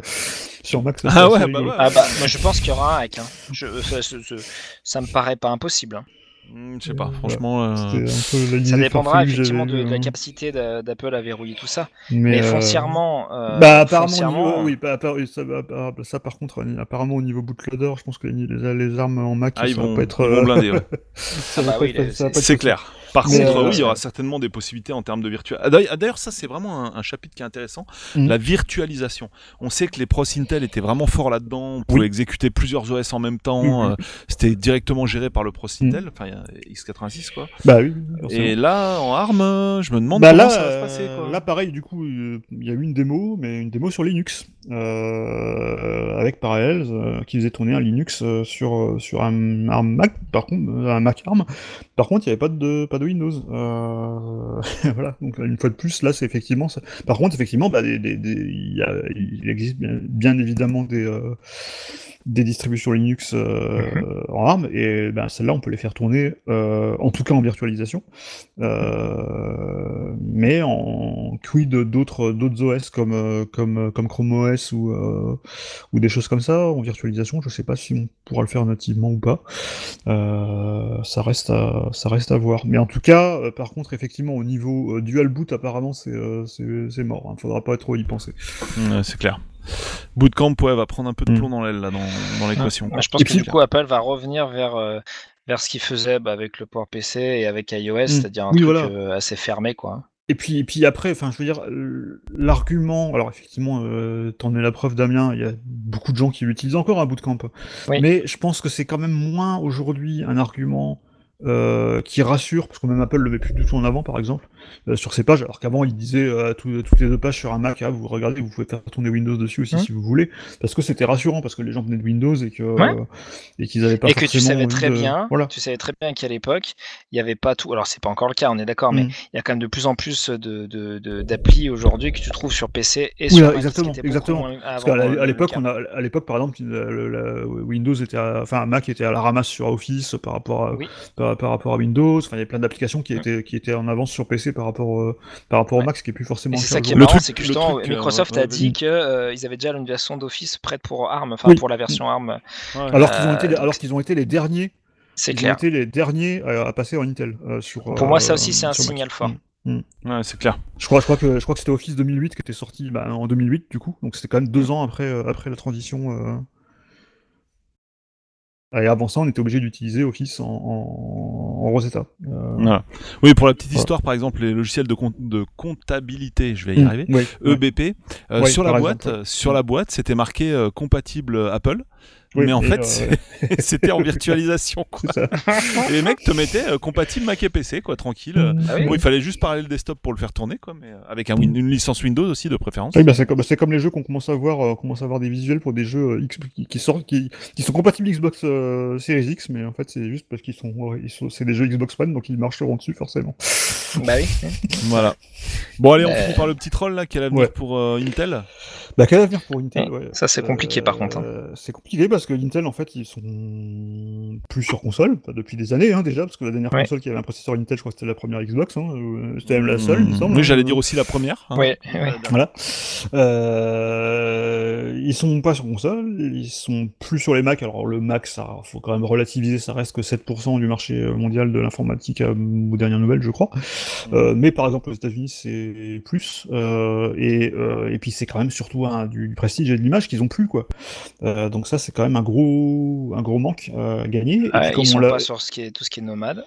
sur Mac. ça Ah ouais, bah ouais. Ah bah, moi je pense qu'il y aura un hack. Hein. Je, ça, ça- ça- ça me paraît pas impossible. hein. Hmm, je sais pas, franchement. euh, C'était un peu la Ça dépendra effectivement de, la capacité d'a- d'Apple à verrouiller tout ça. Mais, Mais euh, foncièrement, euh, Bah apparemment, foncièrement, au niveau- oui, bah, ça, bah, bah, ça, par contre, euh, apparemment au niveau bootloader, je pense que les, armes en Mac, Ah, ils ça vont, va pas être. ils vont euh, blinder, ouais. ça Ah va bah pas oui, c'est clair. Par Mais, contre, euh, oui, il y aura certainement des possibilités en termes de virtualisation. D'ailleurs, d'ailleurs, ça, c'est vraiment un, un chapitre qui est intéressant. Mhm. La virtualisation. On sait que les pros Intel étaient vraiment forts là-dedans. On pouvait Oui. exécuter plusieurs OS en même temps. Mhm. euh, C'était directement géré par le pros Intel. Enfin, y a x86, quoi. Bah oui. forcément. Et là, en ARM, euh, je me demande Bah comment là, ça va se euh, passer, quoi. là, pareil, du coup, euh, il y a eu une démo, mais une démo sur Linux, euh, avec Parallels, euh, qui faisait tourner un Linux euh, sur, euh, sur un, un Mac, par contre, euh, un Mac ARM. Par contre, il n'y avait pas de, pas de Windows. Euh, voilà, donc une fois de plus, là, c'est effectivement... ça. Par contre, effectivement, bah, il, existe bien, bien évidemment des... euh, des distributions Linux euh, Mhm. en ARM, et ben, celles-là, on peut les faire tourner, euh, en tout cas en virtualisation, euh, mais en quid d'autres d'autres OS comme, comme, comme Chrome OS ou, ou des choses comme ça, en virtualisation, je sais pas si on pourra le faire nativement ou pas. Ça reste à, ça reste à voir. Mais en tout cas, par contre, effectivement, au niveau dual boot, apparemment, c'est mort. Il faudra pas trop y penser. C'est clair. Bootcamp ouais, va prendre un peu de Mm. plomb dans l'aile là dans, dans l'équation. Je pense Et que puis- du coup, Apple va revenir vers, euh, vers ce qu'il faisait bah, avec le port PC et avec iOS, c'est-à-dire un Oui, truc voilà. euh, assez fermé, quoi. Et puis, et puis après, enfin, je veux dire, l'argument, alors effectivement, euh, t'en es la preuve, Damien, il y a beaucoup de gens qui l'utilisent encore, un bootcamp. Oui. Mais je pense que c'est quand même moins aujourd'hui un argument euh, qui rassure, parce que même Apple le met plus du tout en avant, par exemple, euh, sur ses pages, alors qu'avant il disait euh, tout- toutes les deux pages sur un Mac, ah, vous regardez, vous pouvez faire tourner Windows dessus aussi Mhm. si vous voulez, parce que c'était rassurant, parce que les gens venaient de Windows et que Ouais. euh, et qu'ils avaient pas et que tu savais très de- bien, Voilà. tu savais très bien qu'à l'époque, il n'y avait pas tout. Alors c'est pas encore le cas, on est d'accord, mais Mm. il y a quand même de plus en plus de d'applis aujourd'hui que tu trouves sur PC et Oui, sur là, Mac, exactement, Parce qu'à euh, l'époque, on a, à l'époque, par exemple, le- Windows était, à- enfin, Mac était à la ramasse sur Office par rapport à, Oui. par, par rapport à Windows. Enfin, il y a plein d'applications qui Ouais. étaient, qui étaient en avance sur PC par rapport, euh, par rapport au. Mac, ce qui est plus forcément. Le c'est cas ça qui est aujourd'hui. Le marrant, truc- c'est que le justement truc, euh, Microsoft ouais, a dit qu'ils avaient déjà une version d'Office prête pour ARM, enfin Oui. pour la version ARM. Ouais. Alors qu'ils ont Euh, été, donc alors qu'ils ont été les derniers. C'est ont clair. été les derniers à, à passer en Intel euh, sur. Pour moi, ça euh, aussi, c'est un Mac. signal fort. Mm. Ouais, c'est clair. Je crois, je crois que, je crois que c'était Office 2008 qui était sorti bah, en 2008 du coup. Donc c'était quand même deux ans après, euh, après la transition. euh, Et avant ça, on était obligé d'utiliser Office en, en, en Rosetta. Euh, Voilà. Oui, pour la petite Voilà. histoire, par exemple, les logiciels de, de comptabilité, je vais y mm, arriver. EBP, euh, sur la boîte, sur la boîte, c'était marqué euh, compatible Apple, Oui, mais en fait, euh, c'était en virtualisation. Quoi. Et les mecs te mettaient euh, compatible Mac et PC, quoi, tranquille. euh. Ah oui. Bon, il fallait juste parler le desktop pour le faire tourner, quoi, mais euh, avec un une licence Windows aussi de préférence. Oui, bah, c'est comme, c'est comme les jeux qu'on commence à voir, euh, commence à voir des visuels pour des jeux euh, X, qui, qui sortent, qui, qui sont compatibles Xbox euh, Series X, mais en fait c'est juste parce qu'ils sont, ils sont, c'est des jeux Xbox One, donc ils marcheront dessus forcément. Bah oui. Voilà. Bon, allez, on Euh, finit par le petit troll là, quel avenir ouais. pour euh, Intel Bah quel avenir pour Intel Ouais, ouais. ça, c'est compliqué, par contre, hein. Euh, C'est compliqué parce que Intel en fait ils sont plus sur console, depuis des années hein, déjà, parce que la dernière Ouais. console qui avait un processeur Intel, je crois que c'était la première Xbox, hein, euh, c'était même la seule, il me semble. Oui, j'allais dire aussi la première. hein. Ouais, ouais. Voilà. Euh, ils sont pas sur console, ils sont plus sur les Mac. Alors le Mac, ça, faut quand même relativiser, ça reste que 7% du marché mondial de l'informatique aux dernières nouvelles, je crois. Euh, mais par exemple aux États-Unis, c'est plus. Euh, et, euh, et puis c'est quand même surtout du, du prestige et de l'image qu'ils ont plus, quoi. Donc ça, c'est quand même un gros, un gros manque à gagner. Et puis, comme ils on sont l'a- pas sur ce qui est, tout ce qui est nomade.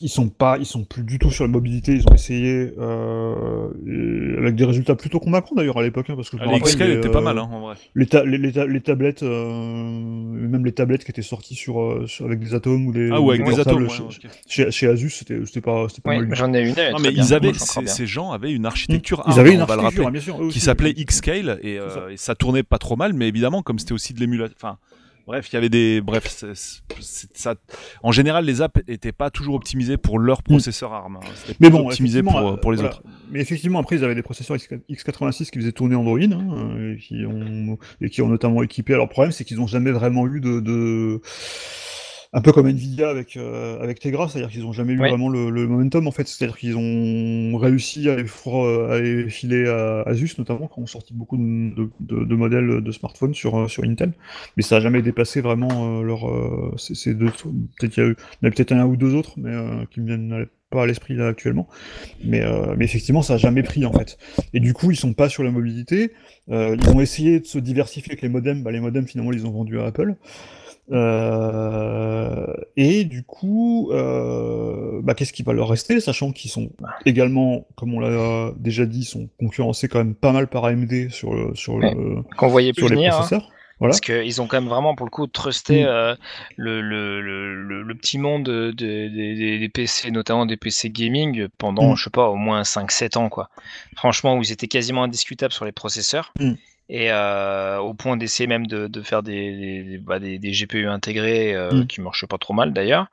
Ils sont pas, ils sont plus du tout sur la mobilité. Ils ont essayé euh, avec des résultats plutôt convaincants d'ailleurs à l'époque, hein, parce que je Ah, me les rappelle, XScale les, étaient pas euh, mal, hein, en vrai. les, ta- les, les ta- les tablettes, euh, même les tablettes qui étaient sorties sur, euh, sur- avec des atomes ou des, Ah, ou avec des atomes. chez, ouais, ok. chez, chez Asus, c'était c'était pas, c'était pas Oui, j'en ai une. elle Non, mais bien. ils avaient, ces, gens avaient une architecture Ils ARM, avaient une on va le architecture, rappeler, bien sûr, eux qui s'appelait Xscale et, euh, ça. et ça tournait pas trop mal, mais évidemment, comme c'était aussi de l'émulation. Enfin, bref, il y avait des. Bref, ça. En général, les apps étaient pas toujours optimisées pour leur processeur ARM. hein. Mais bon, optimisé pour, pour les euh, autres. voilà. Mais effectivement, après, ils avaient des processeurs X- X86 qui faisaient tourner Android, hein, et, qui ont, et qui ont notamment équipé. Alors, le problème, c'est qu'ils n'ont jamais vraiment eu de, de- Un peu comme Nvidia avec, euh, avec Tegra, c'est-à-dire qu'ils n'ont jamais eu vraiment le, le momentum, en fait. C'est-à-dire qu'ils ont réussi à les, fro- à les filer à Asus, notamment, quand on sorti beaucoup de, de- de- de modèles de smartphones sur, euh, sur Intel. Mais ça n'a jamais dépassé vraiment euh, leur. euh, ces, ces deux. Peut-être qu'il y a eu. Il y en a peut-être un ou deux autres, mais qui me viennent pas à l'esprit là actuellement. Mais, mais effectivement, ça a jamais pris en fait. Et du coup, ils sont pas sur la mobilité. Ils ont essayé de se diversifier avec les modems. Bah, les modems, finalement, ils les ont vendus à Apple. Euh, et du coup, euh, bah, qu'est-ce qui va leur rester, sachant qu'ils sont également, comme on l'a déjà dit, sont concurrencés quand même pas mal par AMD sur le, sur le. Qu'on voyait plus les venir. hein. processeurs. Voilà. Parce qu'ils ont quand même vraiment, pour le coup, trusté Mm. euh, le, le, le, le- le petit monde de- de- des- PC, notamment des PC gaming, pendant, Mm. je sais pas, au moins 5-7 ans. quoi. Franchement, où ils étaient quasiment indiscutables sur les processeurs. Mm. Et euh, au point d'essayer même de, de faire des, des, bah, des- des GPU intégrés euh, Mm. qui marchaient pas trop mal d'ailleurs.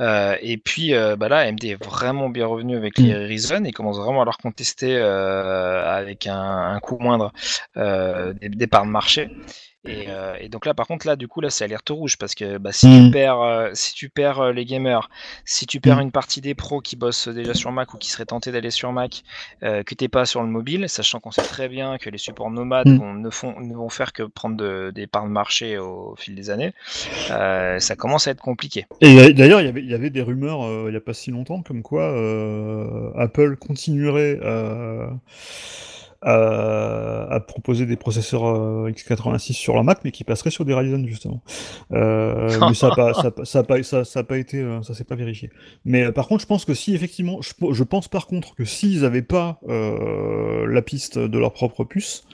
Euh, et puis euh, bah là, AMD est vraiment bien revenu avec Mm. les Ryzen et commence vraiment à leur contester avec un, un coût moindre des parts de marché. Et, euh, et donc là, par contre, là, du coup, là, c'est alerte rouge parce que bah, si, Mm. tu perds, euh, si tu perds euh, les gamers, si tu perds Mm. une partie des pros qui bossent déjà sur Mac ou qui seraient tentés d'aller sur Mac, euh, que t'es pas sur le mobile, sachant qu'on sait très bien que les supports nomades vont- ne, font, ne vont faire que prendre de- des parts de marché au fil des années, euh, ça commence à être compliqué. Et d'ailleurs, il y avait- y avait des rumeurs euh, il n'y a pas si longtemps comme quoi euh, Apple continuerait à, à- à proposer des processeurs euh, x86 sur la Mac, mais qui passeraient sur des Ryzen justement. Euh, mais ça n'a pas, ça, ça pas, ça, ça pas été, euh, ça s'est pas vérifié. Mais euh, par contre, je pense que si effectivement, je, je pense par contre que s'ils n'avaient pas la piste de leur propre puce,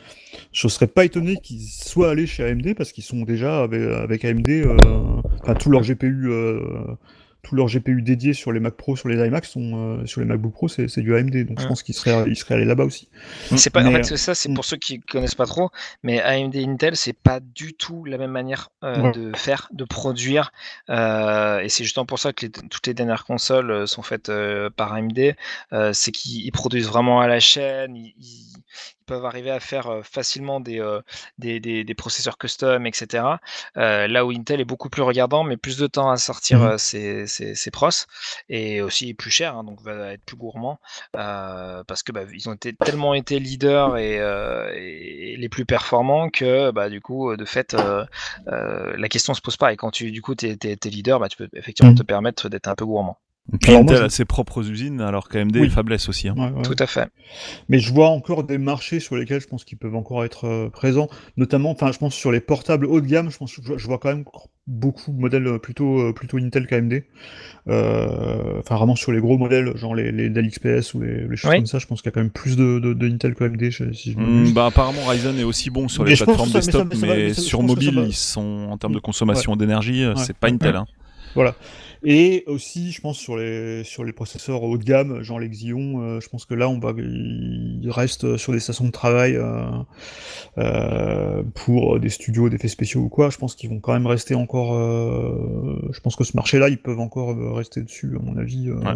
je serais pas étonné qu'ils soient allés chez AMD parce qu'ils sont déjà avec, avec AMD, enfin tout leur GPU, euh, tout leur GPU dédié sur les Mac Pro, sur les iMac sont euh, sur les MacBook Pro, c'est du AMD, donc je pense qu'ils seraient, ils seraient allés là-bas aussi. C'est pas, en fait, euh, c'est ça, c'est mm. pour ceux qui connaissent pas trop, mais AMD Intel, c'est pas du tout la même manière euh, Ouais. de faire, de produire, euh, et c'est justement pour ça que les- toutes les dernières consoles euh, sont faites euh, par AMD. euh, c'est qu'ils ils produisent vraiment à la chaîne, ils, ils- ils peuvent arriver à faire facilement des, des, des- des processeurs custom, etc. Là où Intel est beaucoup plus regardant, mais plus de temps à sortir ses, ses- ses pros, et aussi plus cher, hein, donc va être plus gourmand. Parce que bah, ils ont été tellement été leaders et, et les plus performants que bah, du coup de fait la question se pose pas et quand tu du coup es, leader bah, tu peux effectivement Mm. te permettre d'être un peu gourmand. Et puis Alors moi, Intel je- a ses propres usines, alors qu'AMD Oui. est faiblesse aussi. hein. Ouais, ouais. Tout à fait. Mais je vois encore des marchés sur lesquels je pense qu'ils peuvent encore être euh, présents, notamment, enfin, je pense sur les portables haut de gamme, je pense, je, je vois quand même beaucoup de modèles euh, plutôt, euh, plutôt Intel qu'AMD. Euh, Enfin, vraiment sur les gros modèles, genre les, les Dell XPS ou les, les choses Oui. comme ça, je pense qu'il y a quand même plus de, de, de Intel que AMD, je- si je me Hmm, bah, apparemment Ryzen est aussi bon sur Mais les plateformes ça- desktop, mais ça ça- sur mobile, ils sont en termes de consommation d'énergie, euh, Ouais. c'est pas Intel. Hein. Voilà. Et aussi, je pense sur les sur les processeurs haut de gamme, genre les Xeon, euh, je pense que là, on va ils restent sur des stations de travail euh, euh, pour des studios d'effets spéciaux ou quoi. Je pense qu'ils vont quand même rester encore. euh, je pense que ce marché-là, ils peuvent encore euh, rester dessus, à mon avis. euh. Ouais.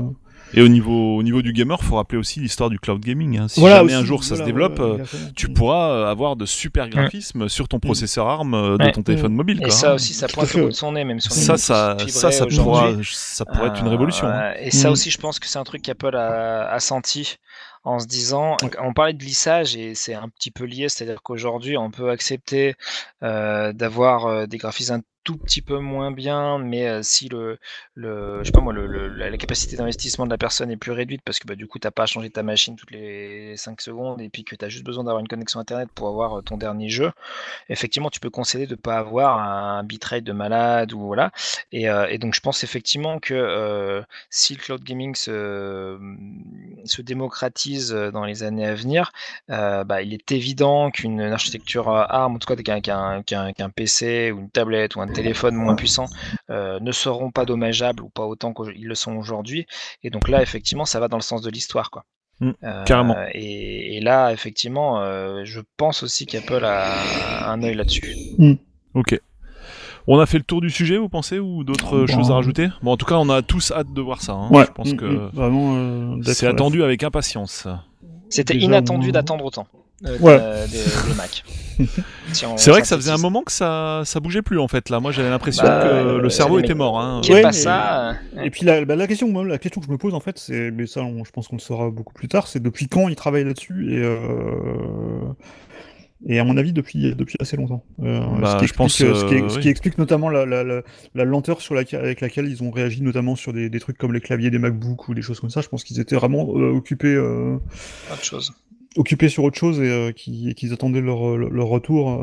Et au niveau, au niveau du gamer, faut rappeler aussi l'histoire du cloud gaming. hein. Si Voilà, jamais aussi, un jour ça voilà, se développe, voilà, euh, tu Mm. pourras euh, avoir de super graphismes sur ton processeur ARM euh, de Ouais. ton téléphone mobile. Et quoi, ça hein. aussi ça pointe le bout de son nez même sur Ça, ça, ça, ça, pourra, ça pourrait être une révolution. hein. Et ça Mm. aussi, je pense que c'est un truc qu'Apple a, a senti en se disant, on parlait de lissage et c'est un petit peu lié, c'est-à-dire qu'aujourd'hui, on peut accepter euh, d'avoir euh, des graphismes tout petit peu moins bien, mais si le, le, je sais pas moi, le, la, capacité d'investissement de la personne est plus réduite parce que bah, du coup, t'as pas à changer ta machine toutes les 5 secondes et puis que tu as juste besoin d'avoir une connexion internet pour avoir ton dernier jeu, effectivement, tu peux concéder de pas avoir un bitrate de malade ou voilà. Et, donc, je pense effectivement que si le cloud gaming se, se démocratise dans les années à venir, bah, il est évident qu'une architecture ARM, en tout cas qu'un qu'un- qu'un PC ou une tablette ou un téléphone moins puissant, euh, ne seront pas dommageables ou pas autant qu'ils le sont aujourd'hui. Et donc là, effectivement, ça va dans le sens de l'histoire. quoi. Mm, Euh, carrément. Et, et là, effectivement, euh, je pense aussi qu'Apple a un œil là-dessus. Ok. On a fait le tour du sujet, vous pensez, ou d'autres Bon. choses à rajouter? Bon, en tout cas, on a tous hâte de voir ça. hein. Ouais, Je pense mm, que vraiment. c'est attendu avec impatience. C'était inattendu d'attendre autant. Euh, Ouais. de- des, des Mac. Si on C'est vrai que ça faisait un moment que ça, ça bougeait plus en fait. Là, moi, j'avais l'impression Bah, que euh, le cerveau était mort. Hein. Ouais, pas mais- ça. euh, Et puis la, bah, la question, moi, la question que je me pose en fait, c'est, mais ça, on- je pense qu'on le saura beaucoup plus tard, c'est depuis quand ils travaillent là-dessus et euh, et à mon avis depuis depuis assez longtemps. Euh, Bah, ce, qui je pense, explique, euh, ce, qui, ce oui. qui explique notamment la, la, la, la lenteur sur laquelle, avec laquelle ils ont réagi, notamment sur des, des trucs comme les claviers des MacBook ou des choses comme ça. Je pense qu'ils étaient vraiment euh, occupés euh, autre chose. Occupés sur autre chose et euh, qu'ils attendaient leur, leur retour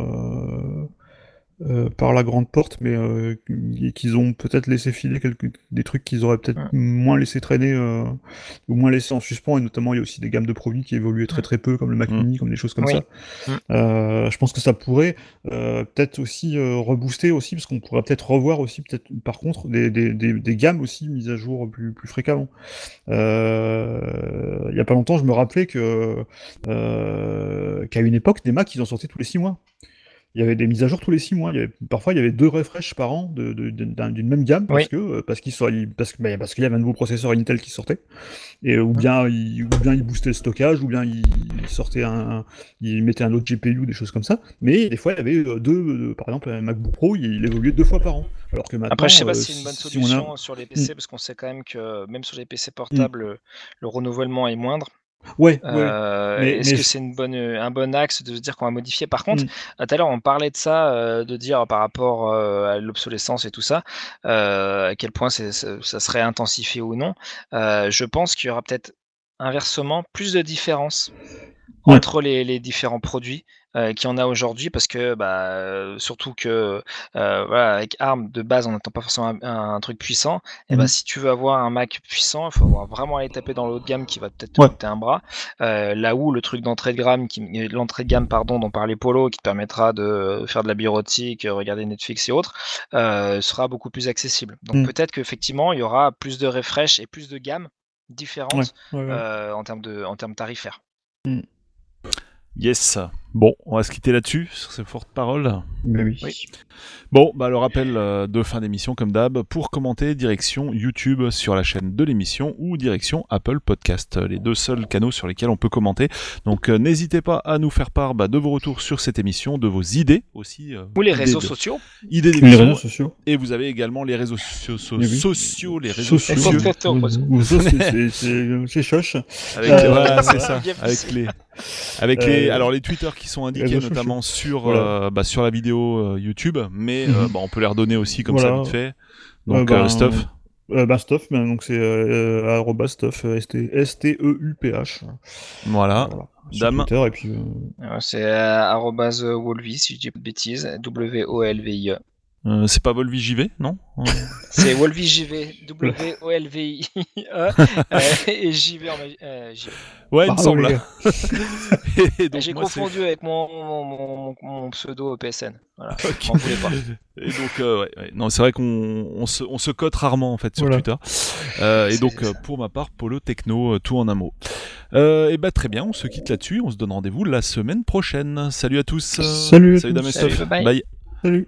euh, par la grande porte, mais euh, qu'ils ont peut-être laissé filer quelques, des trucs qu'ils auraient peut-être Ouais. moins laissé traîner euh, ou moins laissé en suspens. Et notamment, il y a aussi des gammes de produits qui évoluaient très très peu, comme le Mac Mm. Mini, comme des choses comme Oui. ça. Mm. Euh, je pense que ça pourrait euh, peut-être aussi euh, rebooster aussi, parce qu'on pourrait peut-être revoir aussi, peut-être par contre, des, des, des, des gammes aussi mises à jour plus, plus fréquemment. Euh, il y a pas longtemps, je me rappelais que euh, qu'à une époque, des Macs, ils en sortaient tous les six mois. Il y avait des mises à jour tous les six mois. Il y avait, parfois, il y avait deux refresh par an de- de- d'une même gamme parce Oui. que euh, parce parce bah, parce qu'il y avait un nouveau processeur Intel qui sortait et ou bien il, ou bien il boostait le stockage ou bien il, il sortait un, il mettait un autre GPU des choses comme ça. Mais des fois, il y avait euh, deux, euh, par exemple, un MacBook Pro, il, il évoluait deux fois par an. Alors que maintenant, Après, je sais pas euh, si c'est une bonne si on a- solution sur les PC, parce qu'on sait quand même que même sur les PC portables, le- le renouvellement est moindre. Ouais. Euh, Est-ce mais que c'est une bonne, un bon axe de se dire qu'on va modifier? Par contre, Mm. euh, tout à l'heure, on parlait de ça, euh, de dire par rapport euh, à l'obsolescence et tout ça, euh, à quel point ça serait intensifié ou non. Euh, je pense qu'il y aura peut-être inversement plus de différences Ouais. entre les, les différents produits euh, qu'il y en a aujourd'hui, parce que bah, euh, surtout que euh, voilà, avec ARM de base, on n'attend pas forcément un, un truc puissant. Et ben Mhm. si tu veux avoir un Mac puissant, il faut avoir vraiment aller taper dans le haut de gamme qui va peut-être te Ouais. coûter un bras. Euh, là où le truc d'entrée de gamme, qui, l'entrée de gamme pardon, dont parlait Polo, qui te permettra de faire de la bureautique, regarder Netflix et autres, sera beaucoup plus accessible. Donc Mhm. peut-être qu'effectivement, il y aura plus de refresh et plus de gammes différentes Ouais, ouais, ouais. euh, en termes de en termes tarifaires. Yes. Bon, on va se quitter là-dessus, sur ces fortes paroles. Mais oui. Oui. Bon, bah le rappel euh, de fin d'émission comme d'hab, pour commenter, direction YouTube sur la chaîne de l'émission ou direction Apple Podcast, les deux seuls canaux sur lesquels on peut commenter. Donc euh, n'hésitez pas à nous faire part bah, de vos retours sur cette émission, de vos idées aussi. euh, Ou les réseaux de- sociaux. Idées Les réseaux sociaux. Et vous avez également les réseaux sociaux, so- Mais oui. sociaux, les réseaux Sociaux. c'est- choche. Avec, Euh, voilà, c'est ça. Avec les, avec les, alors les Twitter qui sont indiqués notamment sur, Voilà. euh, bah, sur la vidéo euh, YouTube, mais Mhm. euh, bah, on peut les redonner aussi comme ça vite fait. Donc Euh, ben, euh, stuff. Euh, bah, stuff, ben, donc c'est euh, euh, arroba stuff, euh, ST S-T-E-U-P-H. Voilà. Voilà. Dame. Twitter, et puis. C'est euh, arrobase Wolvi, si je dis pas de bêtises, W-O-L-V-I-E. Euh, c'est pas Volvi JV, non Euh, C'est Wolvi JV, W-O-L-V-I-E, euh, et JV en euh, JV. Ouais, il me semble. J'ai confondu avec mon, mon, mon- mon pseudo PSN. Voilà, Ok. m'en voulez pas. Et donc, euh, ouais, ouais. non, c'est vrai qu'on on se, on se cote rarement en fait sur Voilà. Twitter. Euh, et donc, euh, pour ma part, Polo Techno, euh, tout en un mot. Euh, et bah très bien, on se quitte là-dessus. On se donne rendez-vous la semaine prochaine. Salut à tous. Salut Salut bye. Bye. Salut.